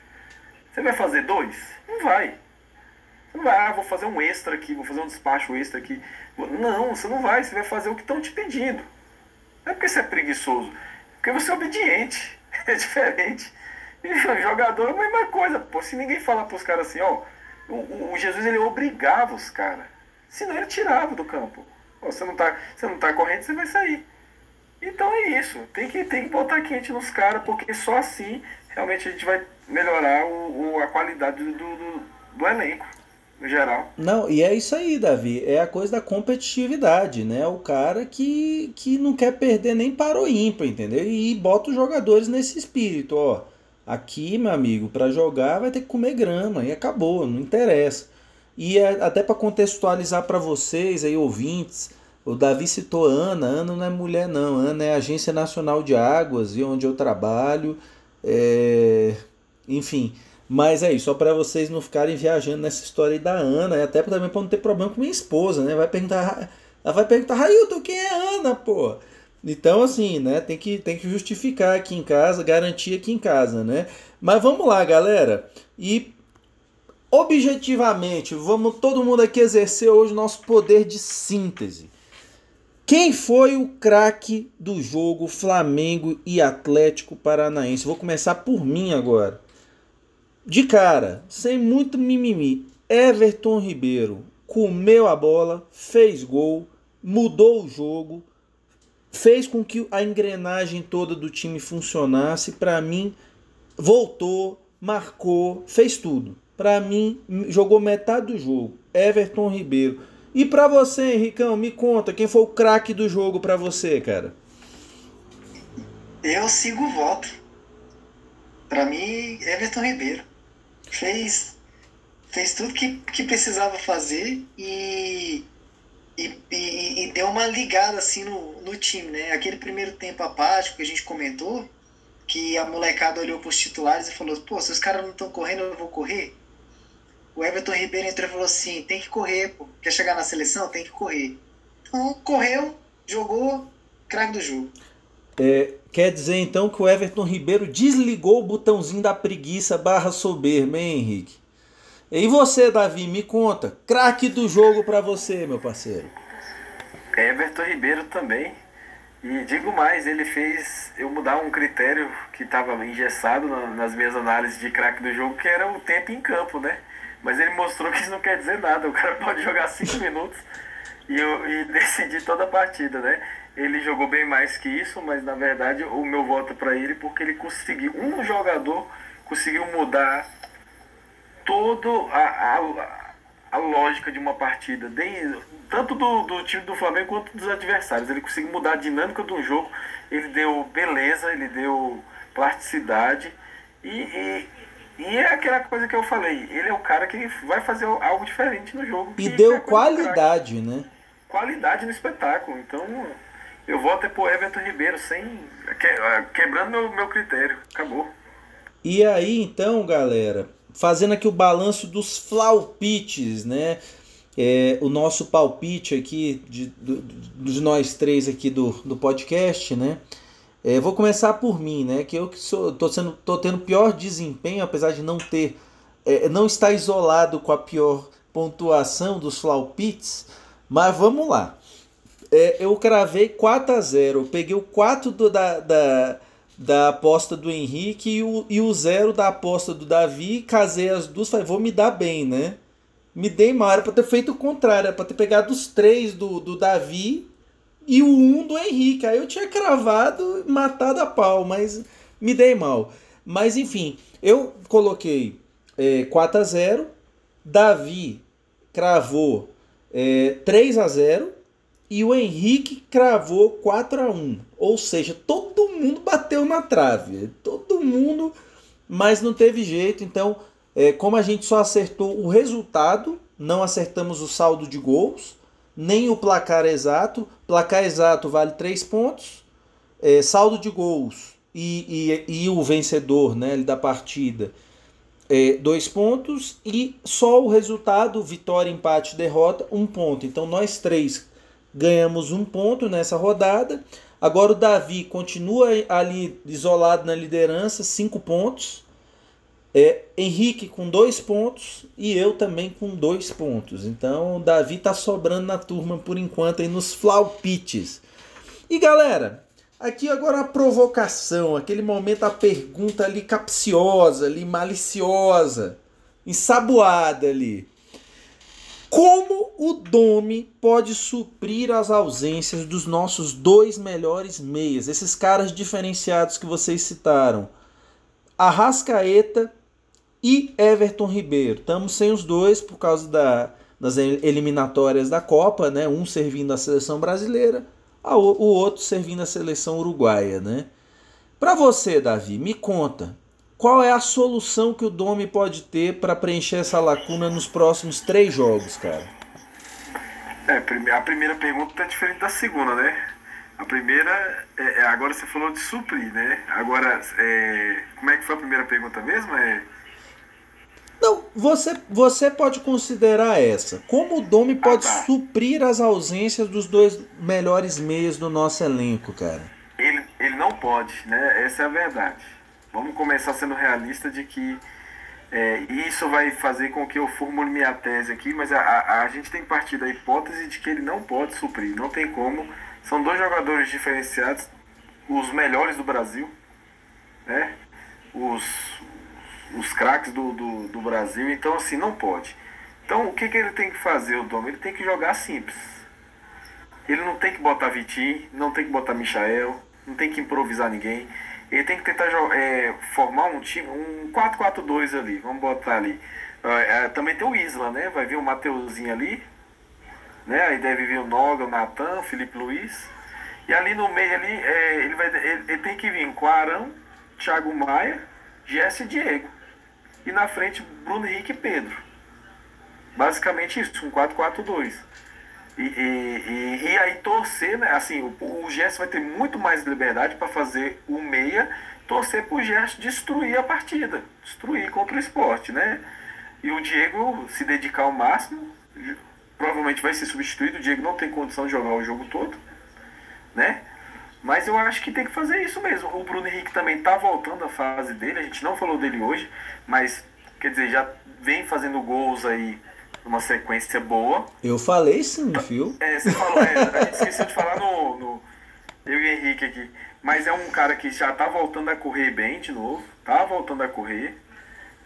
Você vai fazer dois? Não vai. Você não vai, ah, vou fazer um extra aqui, vou fazer um despacho extra aqui. Não, você não vai, você vai fazer o que estão te pedindo. Não é porque você é preguiçoso, é porque você é obediente. É diferente. E jogador é a mesma coisa. Pô, se ninguém falar pros caras assim, ó, o, o Jesus ele obrigava os caras. Senão ele tirava do campo. você não tá, você não tá correndo, você vai sair. Então é isso. Tem que, tem que botar quente nos caras, porque só assim realmente a gente vai melhorar o, o a qualidade do, do, do elenco no geral. Não, e é isso aí, Davi. É a coisa da competitividade, né? O cara que, que não quer perder nem para o ímpar, entendeu? E bota os jogadores nesse espírito, ó. Aqui, meu amigo, para jogar vai ter que comer grama e acabou, não interessa. E é, até para contextualizar para vocês aí, ouvintes, o Davi citou Ana. Ana não é mulher, não. Ana é Agência Nacional de Águas e onde eu trabalho. É... Enfim, mas é isso, só para vocês não ficarem viajando nessa história aí da Ana, e até também para não ter problema com minha esposa, né? Vai perguntar, ela vai perguntar, Railton, quem é Ana, pô? Então, assim, né? Tem que, tem que justificar aqui em casa, garantir aqui em casa, né? Mas vamos lá, galera. E objetivamente, vamos todo mundo aqui exercer hoje o nosso poder de síntese. Quem foi o craque do jogo Flamengo e Atlético Paranaense? Vou começar por mim agora. De cara, sem muito mimimi, Everton Ribeiro comeu a bola, fez gol, mudou o jogo, fez com que a engrenagem toda do time funcionasse. Para mim, voltou, marcou, fez tudo. Para mim, jogou metade do jogo. Everton Ribeiro. E para você, Henricão, me conta, quem foi o craque do jogo para você, cara? Eu sigo o voto. Para mim, Everton Ribeiro fez, fez tudo que, que precisava fazer e, e, e, e, deu uma ligada assim no, no time, né? Aquele primeiro tempo apático que a gente comentou, que a molecada olhou para os titulares e falou: pô, se os caras não estão correndo, eu vou correr. O Everton Ribeiro entrou e falou assim: tem que correr, pô. Quer chegar na seleção? Tem que correr. Então, correu, jogou, craque do jogo. É, quer dizer então que o Everton Ribeiro desligou o botãozinho da preguiça barra soberba, hein, Henrique? E você, Davi, me conta, craque do jogo para você, meu parceiro. Everton Ribeiro também. E digo mais, ele fez eu mudar um critério que estava engessado nas minhas análises de craque do jogo, que era o tempo em campo, né? Mas ele mostrou que isso não quer dizer nada. O cara pode jogar 5 minutos e, e decidir toda a partida, né? Ele jogou bem mais que isso, mas na verdade o meu voto para ele porque ele conseguiu, um jogador conseguiu mudar todo a, a, a lógica de uma partida, tanto do, do time do Flamengo quanto dos adversários. Ele conseguiu mudar a dinâmica do jogo, ele deu beleza, ele deu plasticidade e, e, e é aquela coisa que eu falei, ele é o cara que vai fazer algo diferente no jogo. E deu é qualidade, né? Qualidade no espetáculo. Então Eu voto é pro Everton Ribeiro, sem. Que, quebrando meu, meu critério. Acabou. E aí, então, galera, fazendo aqui o balanço dos flaupites, né? É, o nosso palpite aqui, de, de, de nós três aqui do, do podcast, né? É, vou começar por mim, né? Que eu que sou, tô, sendo, tô tendo pior desempenho, apesar de não ter, é, não estar isolado com a pior pontuação dos flaupites, mas vamos lá. É, eu cravei 4 a 0 eu peguei o 4 do, da, da, da aposta do Henrique e o, e o 0 da aposta do Davi, casei as duas, falei, vou me dar bem, né? Me dei mal, era pra ter feito o contrário, era pra ter pegado os três do, do Davi e o um do Henrique. Aí eu tinha cravado, matado a pau, mas me dei mal. Mas enfim, eu coloquei é, 4 a 0 Davi cravou é, 3 a 0 e o Henrique cravou 4 a 1 Ou seja, todo mundo bateu na trave. Todo mundo, mas não teve jeito. Então, é, como a gente só acertou o resultado, não acertamos o saldo de gols, nem o placar exato. Placar exato vale 3 pontos. É, saldo de gols e, e, e o vencedor né, da partida, é, dois pontos. E só o resultado, vitória, empate, derrota, um ponto. Então nós três ganhamos um ponto nessa rodada. Agora o Davi continua ali isolado na liderança, cinco pontos. É, Henrique com dois pontos e eu também com dois pontos. Então o Davi está sobrando na turma por enquanto aí nos flaupites. E galera, aqui agora a provocação, aquele momento a pergunta ali capciosa, ali maliciosa, ensaboada ali. Como o Domi pode suprir as ausências dos nossos dois melhores meias, esses caras diferenciados que vocês citaram? Arrascaeta e Everton Ribeiro. Estamos sem os dois por causa da, das eliminatórias da Copa, né? Um servindo a seleção brasileira, o outro servindo a seleção uruguaia, né? Para você, Davi, me conta, qual é a solução que o Domi pode ter para preencher essa lacuna nos próximos três jogos, cara? É, a primeira pergunta é diferente da segunda, né? A primeira, é, é, agora você falou de suprir, né? Agora, é, como é que foi a primeira pergunta mesmo? É, não, você, você pode considerar essa. Como o Domi ah, pode ah, tá. suprir as ausências dos dois melhores meios do nosso elenco, cara? Ele, ele não pode, né? Essa é a verdade. Vamos começar sendo realista de que é, isso vai fazer com que eu formule minha tese aqui, mas a, a, a, gente tem que partir da hipótese de que ele não pode suprir, não tem como. São dois jogadores diferenciados, os melhores do Brasil, né? Os, os craques do, do, do, Brasil, então assim, não pode. Então o que, que ele tem que fazer, o Dom? Ele tem que jogar simples. Ele não tem que botar Vitinho, não tem que botar Michael, não tem que improvisar ninguém. Ele tem que tentar é, formar um time, um 4-4-2 ali, vamos botar ali. É, também tem o Isla, né? Vai vir o Mateuzinho ali, né? Aí deve vir o Noga, o Natan, Felipe Luiz. E ali no meio ali, é, ele, vai, ele, ele, tem que vir com Arão, Thiago Maia, Jesse e Diego. E na frente, Bruno Henrique e Pedro. Basicamente isso, um 4-4-2. E, e, e, e, aí torcer, né? Assim, o, o Gerson vai ter muito mais liberdade para fazer o meia, torcer para o Gerson destruir a partida, destruir contra o esporte, né? E o Diego se dedicar ao máximo, provavelmente vai ser substituído, o Diego não tem condição de jogar o jogo todo, né? Mas eu acho que tem que fazer isso mesmo. O Bruno Henrique também tá voltando à fase dele, a gente não falou dele hoje, mas quer dizer, já vem fazendo gols aí numa sequência boa. Eu falei sim, viu? É, você falou, é, a gente esqueceu de falar no, no. Eu e Henrique aqui. Mas é um cara que já tá voltando a correr bem de novo. Tá voltando a correr.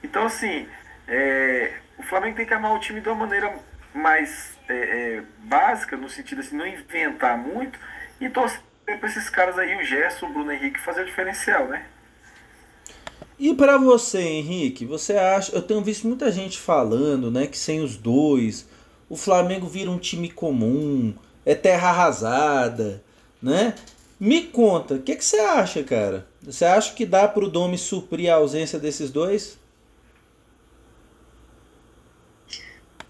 Então, assim, é, o Flamengo tem que armar o time de uma maneira mais é, é, básica, no sentido assim, não inventar muito e torcer para esses caras aí, o Gerson, o Bruno Henrique, fazer o diferencial, né? E para você, Henrique, você acha? Eu tenho visto muita gente falando, né, que sem os dois o Flamengo vira um time comum, é terra arrasada, né? Me conta, o que, que você acha, cara? Você acha que dá para o Domi suprir a ausência desses dois?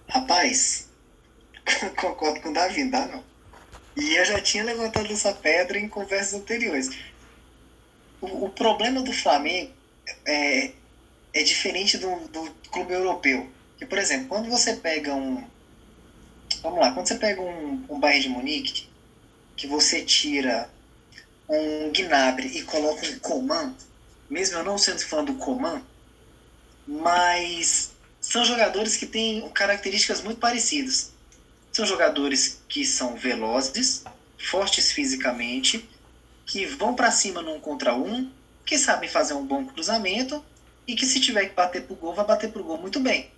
Rapaz, concordo com o Davi, dá não. E eu já tinha levantado essa pedra em conversas anteriores. O, o problema do Flamengo é, é diferente do, do clube europeu. Que, por exemplo, quando você pega um. Vamos lá, quando você pega um, um Bayern de Munique, que você tira um Gnabry e coloca um Coman, mesmo eu não sendo fã do Coman, mas são jogadores que têm características muito parecidas. São jogadores que são velozes, fortes fisicamente, que vão para cima num contra um, que sabem fazer um bom cruzamento e que se tiver que bater pro gol, vai bater pro gol muito bem.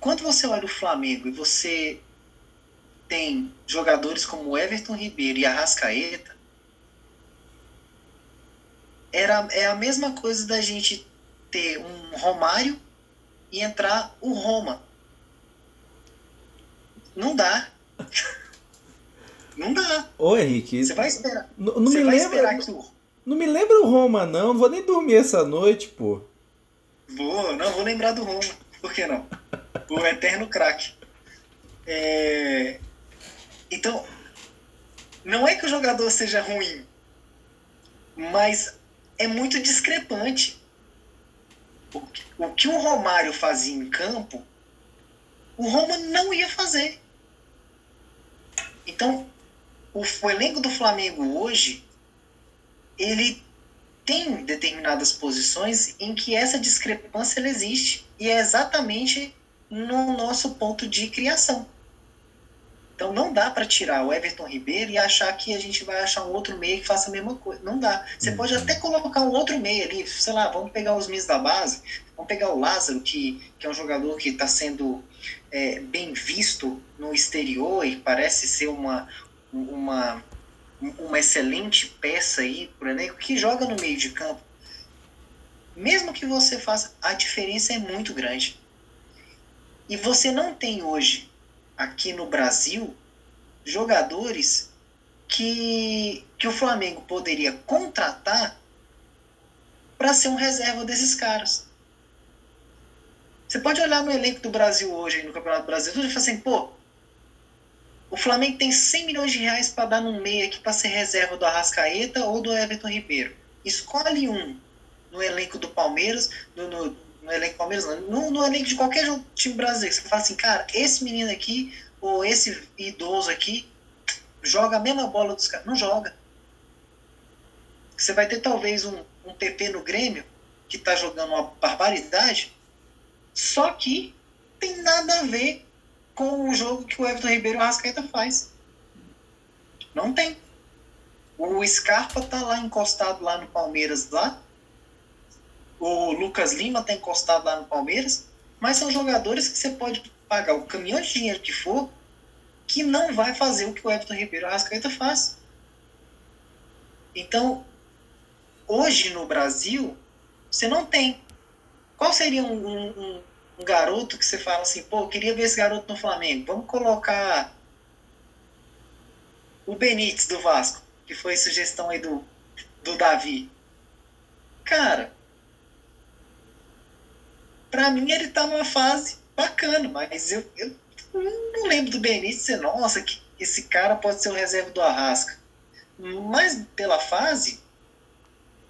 Quando você olha o Flamengo e você tem jogadores como Everton Ribeiro e Arrascaeta, era, é a mesma coisa da gente ter um Romário e entrar o Roma. Não dá. Não dá. Ô Henrique. Você vai esperar. Não, não me lembra. Que o... Não me lembra o Roma, não. Não vou nem dormir essa noite, pô. Vou, não, vou lembrar do Roma. Por que não? o eterno craque. É... Então, não é que o jogador seja ruim, mas é muito discrepante. O que o Romário fazia em campo, o Roma não ia fazer. Então, o, o elenco do Flamengo hoje, ele tem determinadas posições em que essa discrepância existe. E é exatamente no nosso ponto de criação. Então não dá para tirar o Everton Ribeiro e achar que a gente vai achar um outro meio que faça a mesma coisa. Não dá. Você uhum. pode até colocar um outro meio ali, sei lá, vamos pegar os Miss da base, vamos pegar o Lázaro, que, que é um jogador que está sendo é, bem visto no exterior e parece ser uma, uma, uma excelente peça aí pro elenco, que joga no meio de campo. Mesmo que você faça, a diferença é muito grande. E você não tem hoje aqui no Brasil jogadores que, que o Flamengo poderia contratar para ser um reserva desses caras. Você pode olhar no elenco do Brasil hoje, no Campeonato Brasileiro, e falar assim, pô, o Flamengo tem 100 milhões de reais para dar no meio aqui para ser reserva do Arrascaeta ou do Everton Ribeiro. Escolhe um no elenco do Palmeiras, no, no, no elenco Palmeiras, não, no, no elenco de qualquer time brasileiro. Você fala assim, cara, esse menino aqui, ou esse idoso aqui, joga a mesma bola dos caras. Não joga. Você vai ter talvez um, um PP no Grêmio, que tá jogando uma barbaridade, só que tem nada a ver com o jogo que o Everton Ribeiro e o Rascaeta faz. Não tem. O Scarpa tá lá encostado lá no Palmeiras lá, o Lucas Lima está encostado lá no Palmeiras, mas são jogadores que você pode pagar o caminhão de dinheiro que for, que não vai fazer o que o Everton Ribeiro Arrascaeta faz. Então, hoje no Brasil, você não tem. Qual seria um, um, um garoto que você fala assim, pô, eu queria ver esse garoto no Flamengo? Vamos colocar o Benítez do Vasco, que foi sugestão aí do, do Davi. Cara, para mim ele tá numa fase bacana, mas eu, eu não lembro do Benítez ser, nossa, que esse cara pode ser o reserva do Arrasca. Mas pela fase,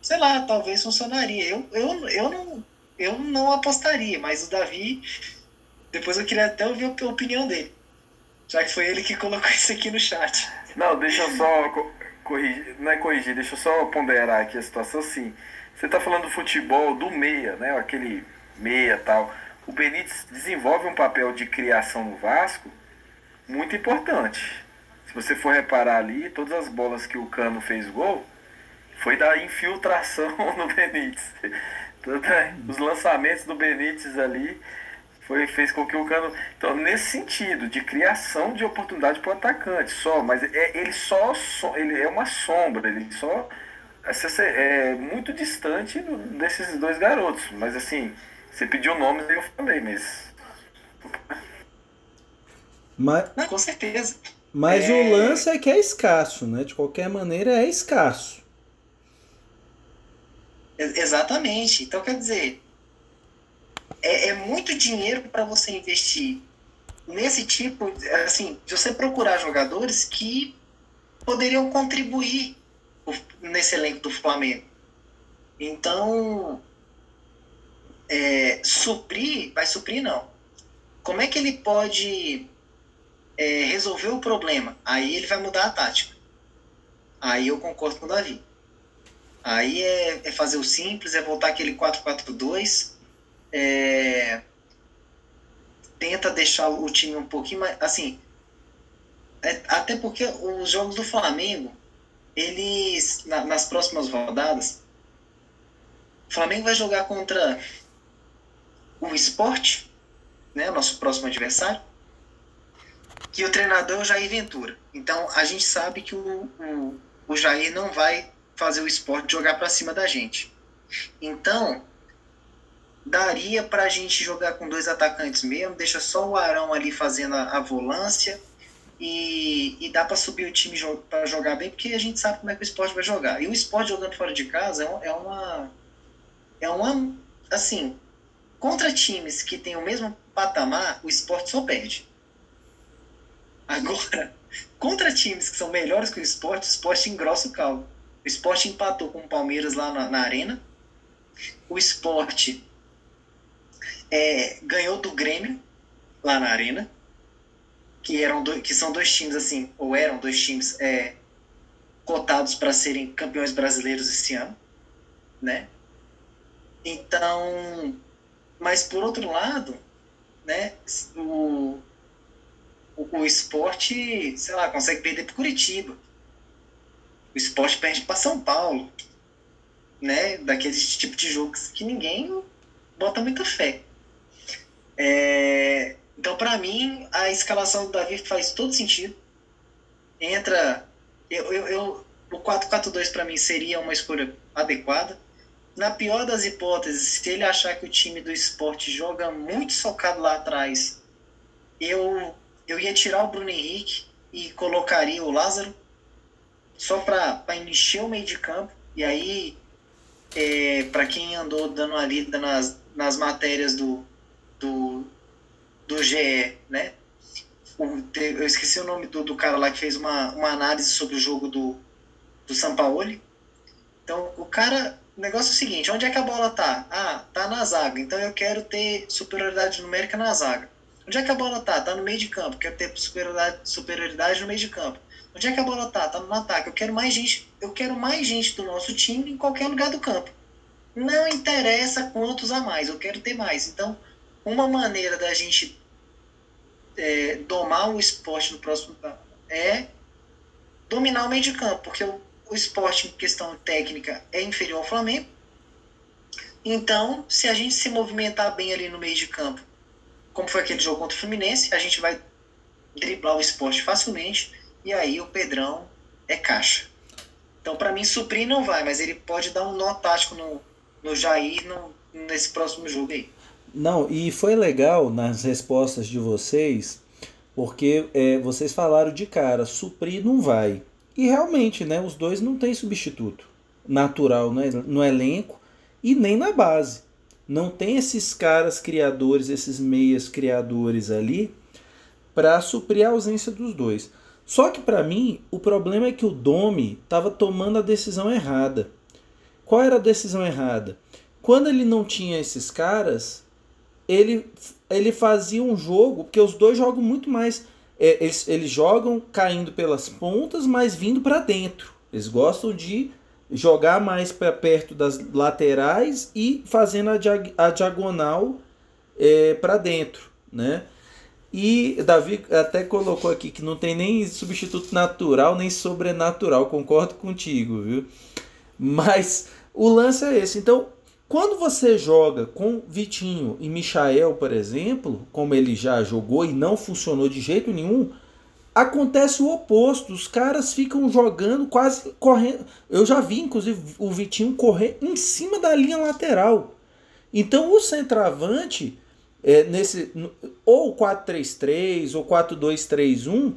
sei lá, talvez funcionaria. Eu, eu, eu, não, eu não apostaria, mas o Davi, depois eu queria até ouvir a opinião dele. Já que foi ele que colocou isso aqui no chat. Não, deixa eu só corrigir, não é corrigir, deixa eu só ponderar aqui a situação assim. Você está falando do futebol do meia, né? Aquele meia tal. O Benítez desenvolve um papel de criação no Vasco muito importante. Se você for reparar ali, todas as bolas que o Cano fez gol foi da infiltração no Benítez. Os lançamentos do Benítez ali foi, fez com que o Cano. Então, nesse sentido, de criação de oportunidade para o atacante só, mas é, ele só, só, ele é uma sombra, ele só é, é muito distante desses dois garotos. Mas assim, você pediu nomes e eu falei, mas. Mas, Não, com certeza. Mas é... o lance é que é escasso, né? De qualquer maneira é escasso. Exatamente. Então quer dizer, é, é muito dinheiro para você investir nesse tipo, assim, de você procurar jogadores que poderiam contribuir nesse elenco do Flamengo. Então, é, suprir, vai suprir não. Como é que ele pode é, resolver o problema? Aí ele vai mudar a tática. Aí eu concordo com o Davi. Aí é, é fazer o simples, é voltar aquele 4-4-2. É, tenta deixar o time um pouquinho mais. Assim, é, até porque os jogos do Flamengo, eles, na, nas próximas rodadas, o Flamengo vai jogar contra o esporte, né, nosso próximo adversário, que o treinador é o Jair Ventura. Então a gente sabe que o, o, o Jair não vai fazer o esporte jogar para cima da gente. Então daria para a gente jogar com dois atacantes mesmo, deixa só o Arão ali fazendo a, a volância e, e dá para subir o time para jogar bem, porque a gente sabe como é que o esporte vai jogar. E o esporte jogando fora de casa é, é uma. É uma. Assim, contra times que têm o mesmo patamar, o esporte só perde. Agora, contra times que são melhores que o esporte, o esporte engrossa o caldo. O esporte empatou com o Palmeiras lá na, na arena. O esporte é, ganhou do Grêmio lá na arena que eram do, que são dois times assim, ou eram dois times é, cotados para serem campeões brasileiros esse ano, né? Então, mas por outro lado, né, o, o, o esporte, sei lá, consegue perder para Curitiba. O esporte perde para São Paulo, né? Daqueles tipo de jogos que ninguém bota muita fé. É, então, para mim, a escalação do Davi faz todo sentido. Entra. Eu, eu, eu o 4-4-2 para mim seria uma escolha adequada. Na pior das hipóteses, se ele achar que o time do esporte joga muito socado lá atrás, eu, eu ia tirar o Bruno Henrique e colocaria o Lázaro só para encher o meio de campo. E aí, é, para quem andou dando uma lida nas, nas matérias do, do, do GE, né? eu esqueci o nome do, do cara lá que fez uma, uma análise sobre o jogo do, do Sampaoli. Então, o cara. O negócio é o seguinte: onde é que a bola tá? Ah, tá na zaga. Então eu quero ter superioridade numérica na zaga. Onde é que a bola tá? Tá no meio de campo. Quero ter superioridade, superioridade no meio de campo. Onde é que a bola tá? Tá no ataque. Eu quero mais gente. Eu quero mais gente do nosso time em qualquer lugar do campo. Não interessa quantos a mais. Eu quero ter mais. Então, uma maneira da gente é, domar o esporte no próximo é dominar o meio de campo, porque o, o esporte em questão técnica é inferior ao Flamengo. Então, se a gente se movimentar bem ali no meio de campo, como foi aquele jogo contra o Fluminense, a gente vai driblar o esporte facilmente e aí o Pedrão é caixa. Então, para mim, suprir não vai, mas ele pode dar um nó tático no, no Jair no, nesse próximo jogo aí. Não, e foi legal nas respostas de vocês, porque é, vocês falaram de cara, suprir não vai. E realmente, né, os dois não têm substituto natural né, no elenco e nem na base. Não tem esses caras criadores, esses meias criadores ali para suprir a ausência dos dois. Só que para mim, o problema é que o Domi estava tomando a decisão errada. Qual era a decisão errada? Quando ele não tinha esses caras, ele, ele fazia um jogo, porque os dois jogam muito mais. É, eles, eles jogam caindo pelas pontas, mas vindo para dentro. Eles gostam de jogar mais para perto das laterais e fazendo a, a diagonal é, para dentro, né? E Davi até colocou aqui que não tem nem substituto natural nem sobrenatural, concordo contigo, viu? Mas o lance é esse. Então, quando você joga com Vitinho e Michael, por exemplo, como ele já jogou e não funcionou de jeito nenhum, acontece o oposto. Os caras ficam jogando quase correndo. Eu já vi, inclusive, o Vitinho correr em cima da linha lateral. Então o centroavante, é, nesse, ou 4-3-3 ou 4-2-3-1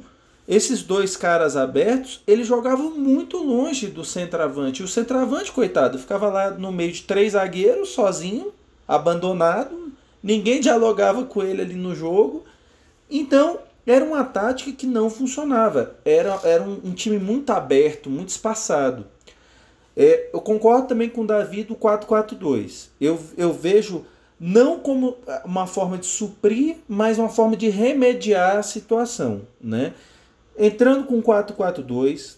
esses dois caras abertos, eles jogavam muito longe do centroavante. E o centroavante, coitado, ficava lá no meio de três zagueiros, sozinho, abandonado. Ninguém dialogava com ele ali no jogo. Então, era uma tática que não funcionava. Era, era um, um time muito aberto, muito espaçado. É, eu concordo também com o Davi do 4-4-2. Eu, eu vejo não como uma forma de suprir, mas uma forma de remediar a situação. Né? Entrando com 4-4-2,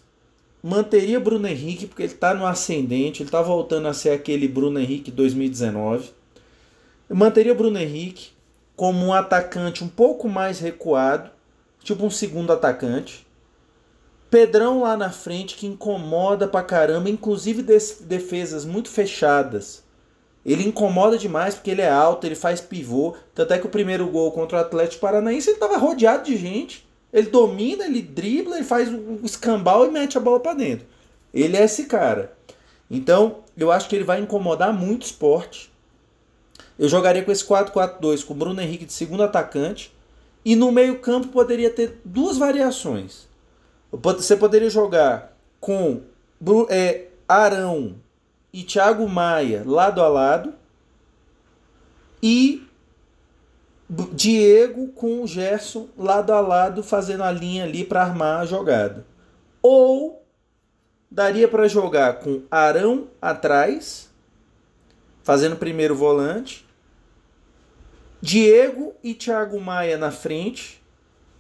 manteria Bruno Henrique, porque ele está no ascendente, ele está voltando a ser aquele Bruno Henrique 2019. Eu manteria Bruno Henrique como um atacante um pouco mais recuado, tipo um segundo atacante. Pedrão lá na frente que incomoda pra caramba, inclusive defesas muito fechadas. Ele incomoda demais porque ele é alto, ele faz pivô. Tanto é que o primeiro gol contra o Atlético Paranaense ele tava rodeado de gente. Ele domina, ele dribla, ele faz um escambau e mete a bola para dentro. Ele é esse cara. Então, eu acho que ele vai incomodar muito o esporte. Eu jogaria com esse 4-4-2 com o Bruno Henrique de segundo atacante. E no meio-campo poderia ter duas variações. Você poderia jogar com é, Arão e Thiago Maia lado a lado. E Diego com o Gerson lado a lado fazendo a linha ali para armar a jogada. Ou daria para jogar com Arão atrás, fazendo primeiro volante, Diego e Thiago Maia na frente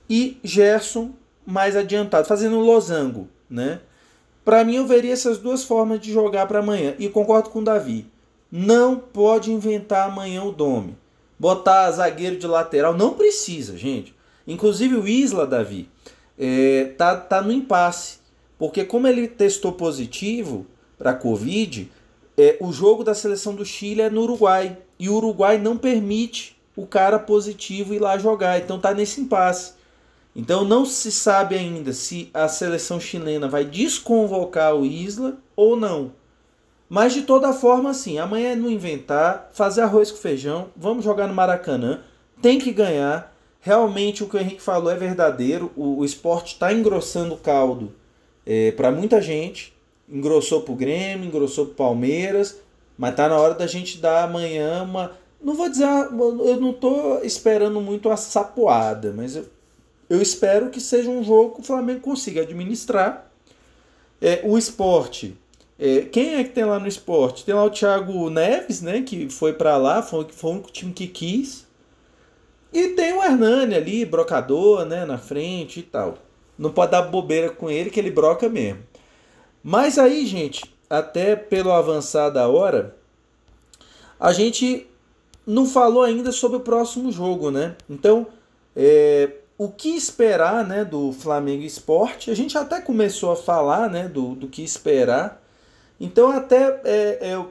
e Gerson mais adiantado, fazendo um losango, né? Para mim eu veria essas duas formas de jogar para amanhã e concordo com o Davi. Não pode inventar amanhã o Dome botar zagueiro de lateral. Não precisa, gente. Inclusive o Isla, Davi, é, tá, tá no impasse. Porque como ele testou positivo para Covid, é, o jogo da seleção do Chile é no Uruguai. E o Uruguai não permite o cara positivo ir lá jogar. Então tá nesse impasse. Então não se sabe ainda se a seleção chilena vai desconvocar o Isla ou não. Mas de toda forma, assim, amanhã é não inventar, fazer arroz com feijão, vamos jogar no Maracanã, tem que ganhar. Realmente o que o Henrique falou é verdadeiro, o, o esporte está engrossando o caldo é, para muita gente. Engrossou para o Grêmio, engrossou para o Palmeiras, mas tá na hora da gente dar amanhã uma. Não vou dizer, eu não estou esperando muito a sapoada, mas eu, eu espero que seja um jogo que o Flamengo consiga administrar. É, o esporte é, quem é que tem lá no esporte? Tem lá o Thiago Neves, né? Que foi para lá, foi, foi time que quis. E tem o Hernani ali, brocador, né? Na frente e tal. Não pode dar bobeira com ele, que ele broca mesmo. Mas aí, gente, até pelo avançar da hora, a gente não falou ainda sobre o próximo jogo, né? Então, é, o que esperar né, do Flamengo Esporte? A gente até começou a falar né, do, do que esperar. Então, até é, é,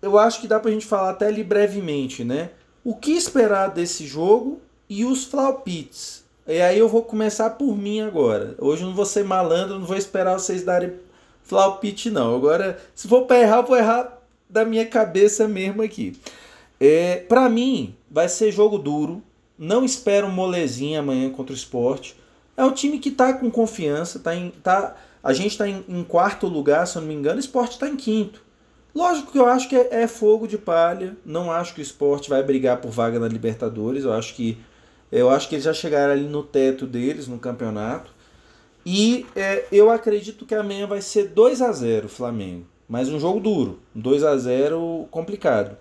eu acho que dá pra gente falar até ali brevemente, né? O que esperar desse jogo e os flaupites. E aí eu vou começar por mim agora. Hoje eu não vou ser malandro, não vou esperar vocês darem flaupite, não. Agora, se for para errar, vou errar da minha cabeça mesmo aqui. É, para mim, vai ser jogo duro. Não espero molezinha amanhã contra o esporte. É um time que tá com confiança, tá, em, tá a gente está em, em, quarto lugar, se eu não me engano, o esporte está em quinto. Lógico que eu acho que é, é, fogo de palha. Não acho que o esporte vai brigar por vaga na Libertadores. Eu acho que eu acho que eles já chegaram ali no teto deles no campeonato. E é, eu acredito que amanhã vai ser 2 a 0 Flamengo. Mas um jogo duro. 2 a 0 complicado.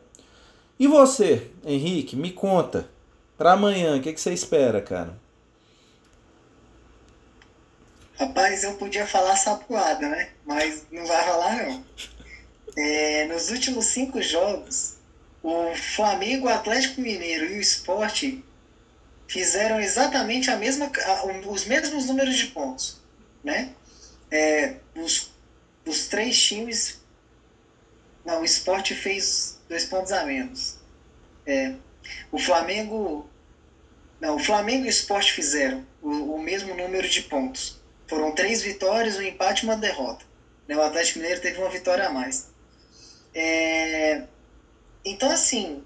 E você, Henrique, me conta. Para amanhã, o que, que você espera, cara? Rapaz, eu podia falar sapuada, né? Mas não vai rolar, não. É, nos últimos cinco jogos, o Flamengo, o Atlético Mineiro e o Esporte fizeram exatamente a mesma, os mesmos números de pontos, né? É, os, os três times, não, o Esporte fez dois pontos a menos. É, o Flamengo, não, o Flamengo e o Esporte fizeram o, o mesmo número de pontos. Foram três vitórias, um empate e uma derrota. Né? O Atlético Mineiro teve uma vitória a mais. É... Então, assim,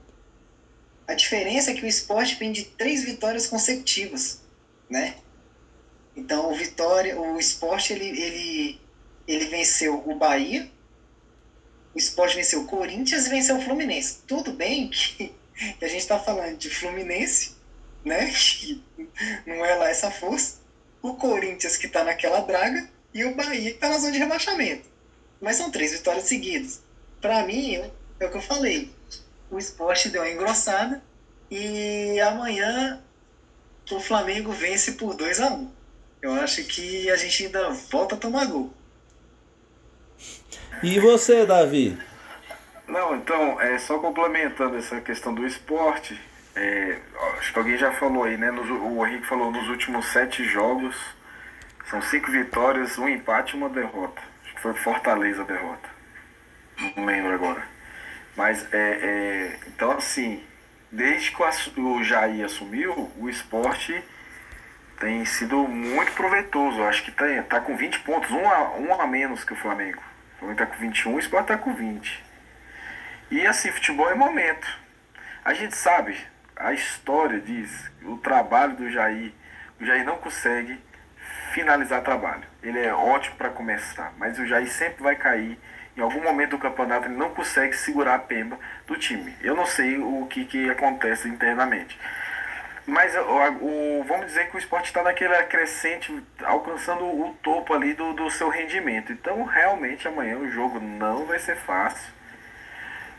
a diferença é que o esporte vem de três vitórias consecutivas, né? Então, o Vitória, o esporte, ele, ele, ele venceu o Bahia, o esporte venceu o Corinthians e venceu o Fluminense. Tudo bem que, que a gente está falando de Fluminense né? não é lá essa força. O Corinthians que está naquela draga e o Bahia que está na zona de rebaixamento. Mas são três vitórias seguidas. Para mim, é o que eu falei. O esporte deu uma engrossada e amanhã o Flamengo vence por 2 a 1 um. Eu acho que a gente ainda volta a tomar gol. E você, Davi? Não, então, é, só complementando essa questão do esporte, é, acho que alguém já falou aí, né? o Henrique falou nos últimos sete jogos, são cinco vitórias, um empate e uma derrota. Acho que foi Fortaleza a derrota. Não lembro agora. Mas é, é então assim, desde que o Jair assumiu, o esporte tem sido muito proveitoso. Acho que tá, tá com 20 pontos, um a, um a menos que o Flamengo. O Flamengo tá com 21, o esporte tá com 20. E assim, futebol é momento. A gente sabe, a história diz, o trabalho do Jair, o Jair não consegue finalizar trabalho. Ele é ótimo para começar, mas o Jair sempre vai cair. Em algum momento do campeonato ele não consegue segurar a pemba do time. Eu não sei o que, que acontece internamente. Mas o, o vamos dizer que o esporte está naquele crescente, alcançando o topo ali do, do seu rendimento. Então realmente amanhã o jogo não vai ser fácil.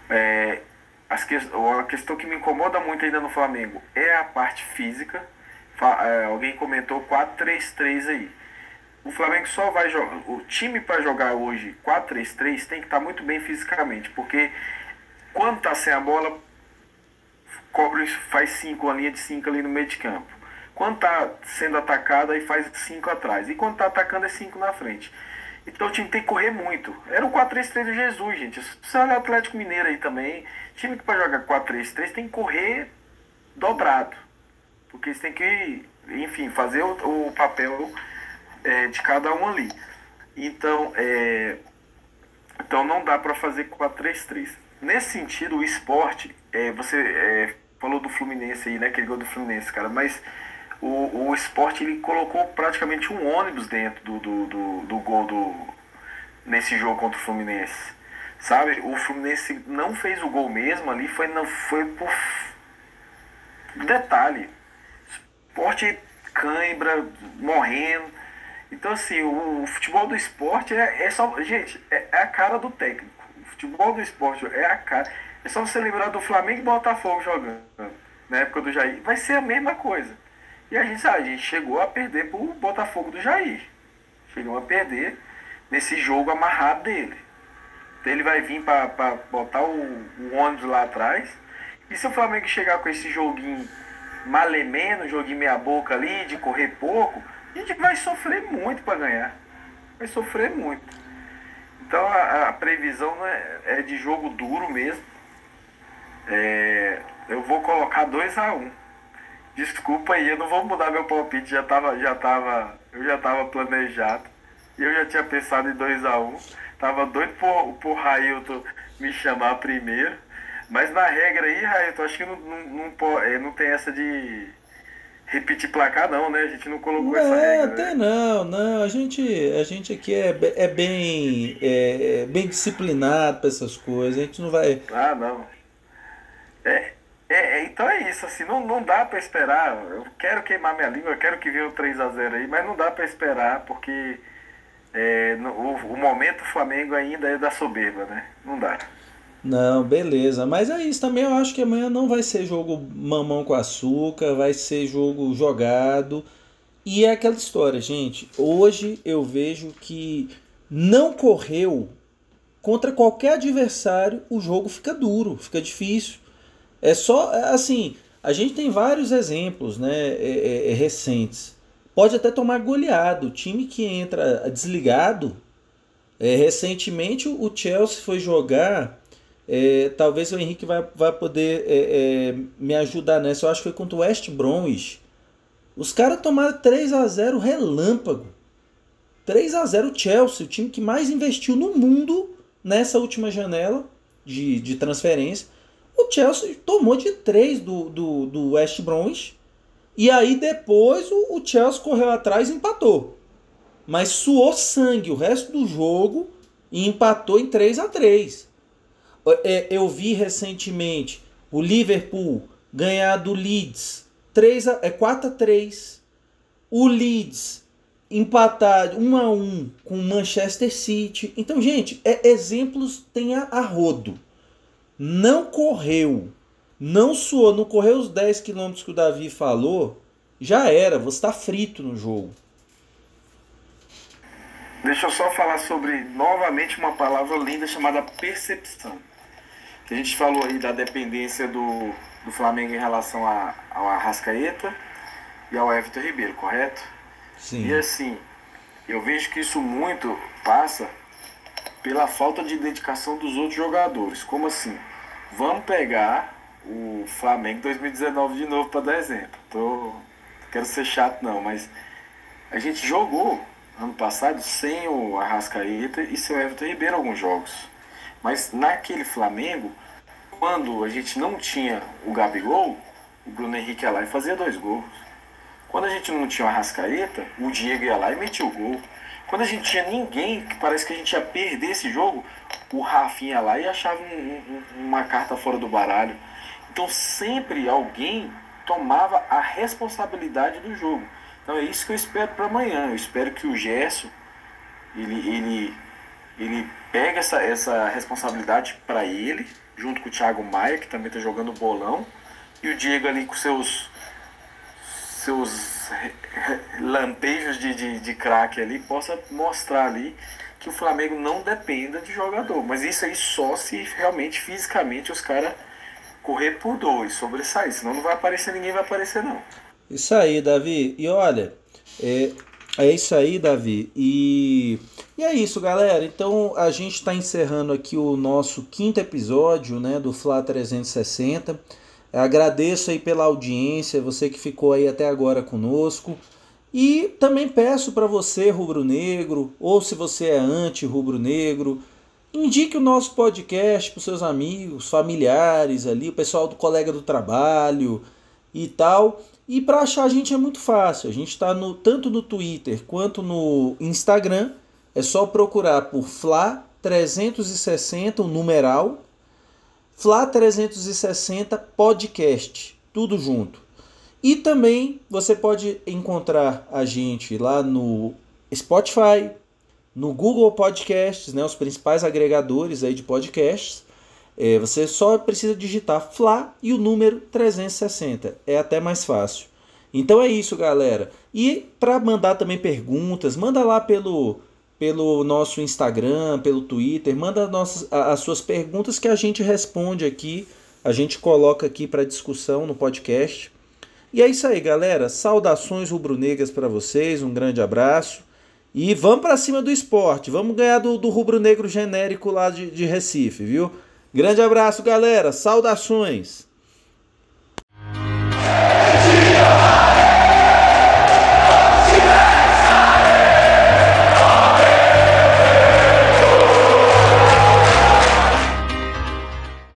É, as que, a questão que me incomoda muito ainda no Flamengo é a parte física. É, alguém comentou 4-3-3 aí. O Flamengo só vai jogar. O time para jogar hoje 4-3-3 tem que estar tá muito bem fisicamente, porque quando tá sem a bola, cobre, faz 5, a linha de 5 ali no meio de campo. Quando tá sendo atacado, aí faz 5 atrás. E quando tá atacando, é 5 na frente. Então o time tem que correr muito. Era o 4-3-3 do Jesus, gente. Você olha o Atlético Mineiro aí também. Time que para jogar 4-3-3 tem que correr dobrado. Porque eles têm que, enfim, fazer o, o papel é, de cada um ali. Então, é, então não dá para fazer 4-3-3. Nesse sentido, o esporte, é, você é, falou do Fluminense aí, né? Aquele gol do Fluminense, cara, mas o, o esporte ele colocou praticamente um ônibus dentro do, do, do, do gol do, nesse jogo contra o Fluminense. Sabe? O Fluminense não fez o gol mesmo ali, foi, não, foi por detalhe. Esporte cãibra, morrendo. Então assim, o, o, futebol do esporte é, é só. Gente, é, é, a cara do técnico. O futebol do esporte é a cara. É só você lembrar do Flamengo e Botafogo jogando. Na época do Jair. Vai ser a mesma coisa. E a gente, a gente chegou a perder pro Botafogo do Jair. Chegou a perder nesse jogo amarrado dele. Então ele vai vir para botar o, o, ônibus lá atrás. E se o Flamengo chegar com esse joguinho malemeno, joguinho meia boca ali, de correr pouco, a gente vai sofrer muito para ganhar. Vai sofrer muito. Então a, a previsão é, é, de jogo duro mesmo. É, eu vou colocar 2 a 1 um. Desculpa aí, eu não vou mudar meu palpite, já tava, já tava, eu já tava planejado. E eu já tinha pensado em 2 a 1 um. Tava doido por, por Railton me chamar primeiro. Mas na regra aí, Railton, acho que não, não, não, é, não tem essa de repetir placar não, né? A gente não colocou não, essa regra. Não, tem né? não, não. A gente, a gente aqui é, é bem, é, bem disciplinado para essas coisas. A gente não vai... Ah, não. É, é, é, então é isso, assim, não, não dá para esperar. Eu quero queimar minha língua, eu quero que venha o 3 a 0 aí, mas não dá para esperar, porque é, no, o, o momento Flamengo ainda é da soberba, né? Não dá. Não, beleza. Mas é isso também. Eu acho que amanhã não vai ser jogo mamão com açúcar, vai ser jogo jogado. E é aquela história, gente. Hoje eu vejo que não correu contra qualquer adversário, o jogo fica duro, fica difícil. É só, é assim, a gente tem vários exemplos né, é, é, é, recentes. Pode até tomar goleado. Time que entra desligado. É, recentemente o Chelsea foi jogar. É, talvez o Henrique vai, vai poder me ajudar nessa. Eu acho que foi contra o West Bromwich. Os caras tomaram 3 a 0 relâmpago. 3 a 0 Chelsea, o time que mais investiu no mundo nessa última janela de, de transferência. O Chelsea tomou de 3 do, do, do West Bromwich. E aí depois o, o Chelsea correu atrás e empatou. Mas suou sangue o resto do jogo e empatou em 3 a 3 é, Eu vi recentemente o Liverpool ganhar do Leeds 3 a, é 4 a 3. O Leeds empatar 1 a 1 com o Manchester City. Então, gente, é, exemplos tem a, a rodo. Não correu, não suou, não correu os 10 km que o Davi falou, já era, você está frito no jogo. Deixa eu só falar sobre novamente uma palavra linda chamada percepção. A gente falou aí da dependência do, do Flamengo em relação a, ao Arrascaeta e ao Everton Ribeiro, correto? Sim. E assim, eu vejo que isso muito passa pela falta de dedicação dos outros jogadores. Como assim? Vamos pegar o Flamengo 2019 de novo para dar exemplo. Tô, quero ser chato não, mas a gente jogou ano passado sem o Arrascaeta e sem o Everton Ribeiro alguns jogos. Mas naquele Flamengo, quando a gente não tinha o Gabigol, o Bruno Henrique ia lá e fazia dois gols. Quando a gente não tinha o Arrascaeta, o Diego ia lá e metia o gol. Quando a gente tinha ninguém, que parece que a gente ia perder esse jogo, o Rafinha lá e achava um, um, uma carta fora do baralho. Então sempre alguém tomava a responsabilidade do jogo. Então é isso que eu espero para amanhã. Eu espero que o Gerson ele, ele, ele pega essa, essa responsabilidade para ele, junto com o Thiago Maia, que também está jogando bolão, e o Diego ali com seus seus lampejos de, de, de craque ali, possa mostrar ali que o Flamengo não dependa de jogador. Mas isso aí só se realmente fisicamente os caras correr por dois, sobressair. Senão não vai aparecer ninguém, vai aparecer não. Isso aí, Davi. E olha, é, é isso aí, Davi. E, e é isso, galera. Então a gente está encerrando aqui o nosso quinto episódio né, do Fla 360. Agradeço aí pela audiência, você que ficou aí até agora conosco. E também peço para você, rubro-negro, ou se você é anti-rubro-negro, indique o nosso podcast para seus amigos, familiares ali, o pessoal do colega do trabalho e tal. E para achar a gente é muito fácil. A gente está no, tanto no Twitter quanto no Instagram. É só procurar por Fla 360, o numeral. Fla 360 Podcast. Tudo junto. E também você pode encontrar a gente lá no Spotify, no Google Podcasts, né, os principais agregadores aí de podcasts. É, você só precisa digitar Fla e o número 360. É até mais fácil. Então é isso, galera. E para mandar também perguntas, manda lá pelo, pelo nosso Instagram, pelo Twitter, manda nossas, as suas perguntas que a gente responde aqui, a gente coloca aqui para discussão no podcast. E é isso aí, galera. Saudações rubro-negras para vocês, um grande abraço. E vamos para cima do esporte, vamos ganhar do, do rubro-negro genérico lá de, de Recife, viu? Grande abraço, galera. Saudações.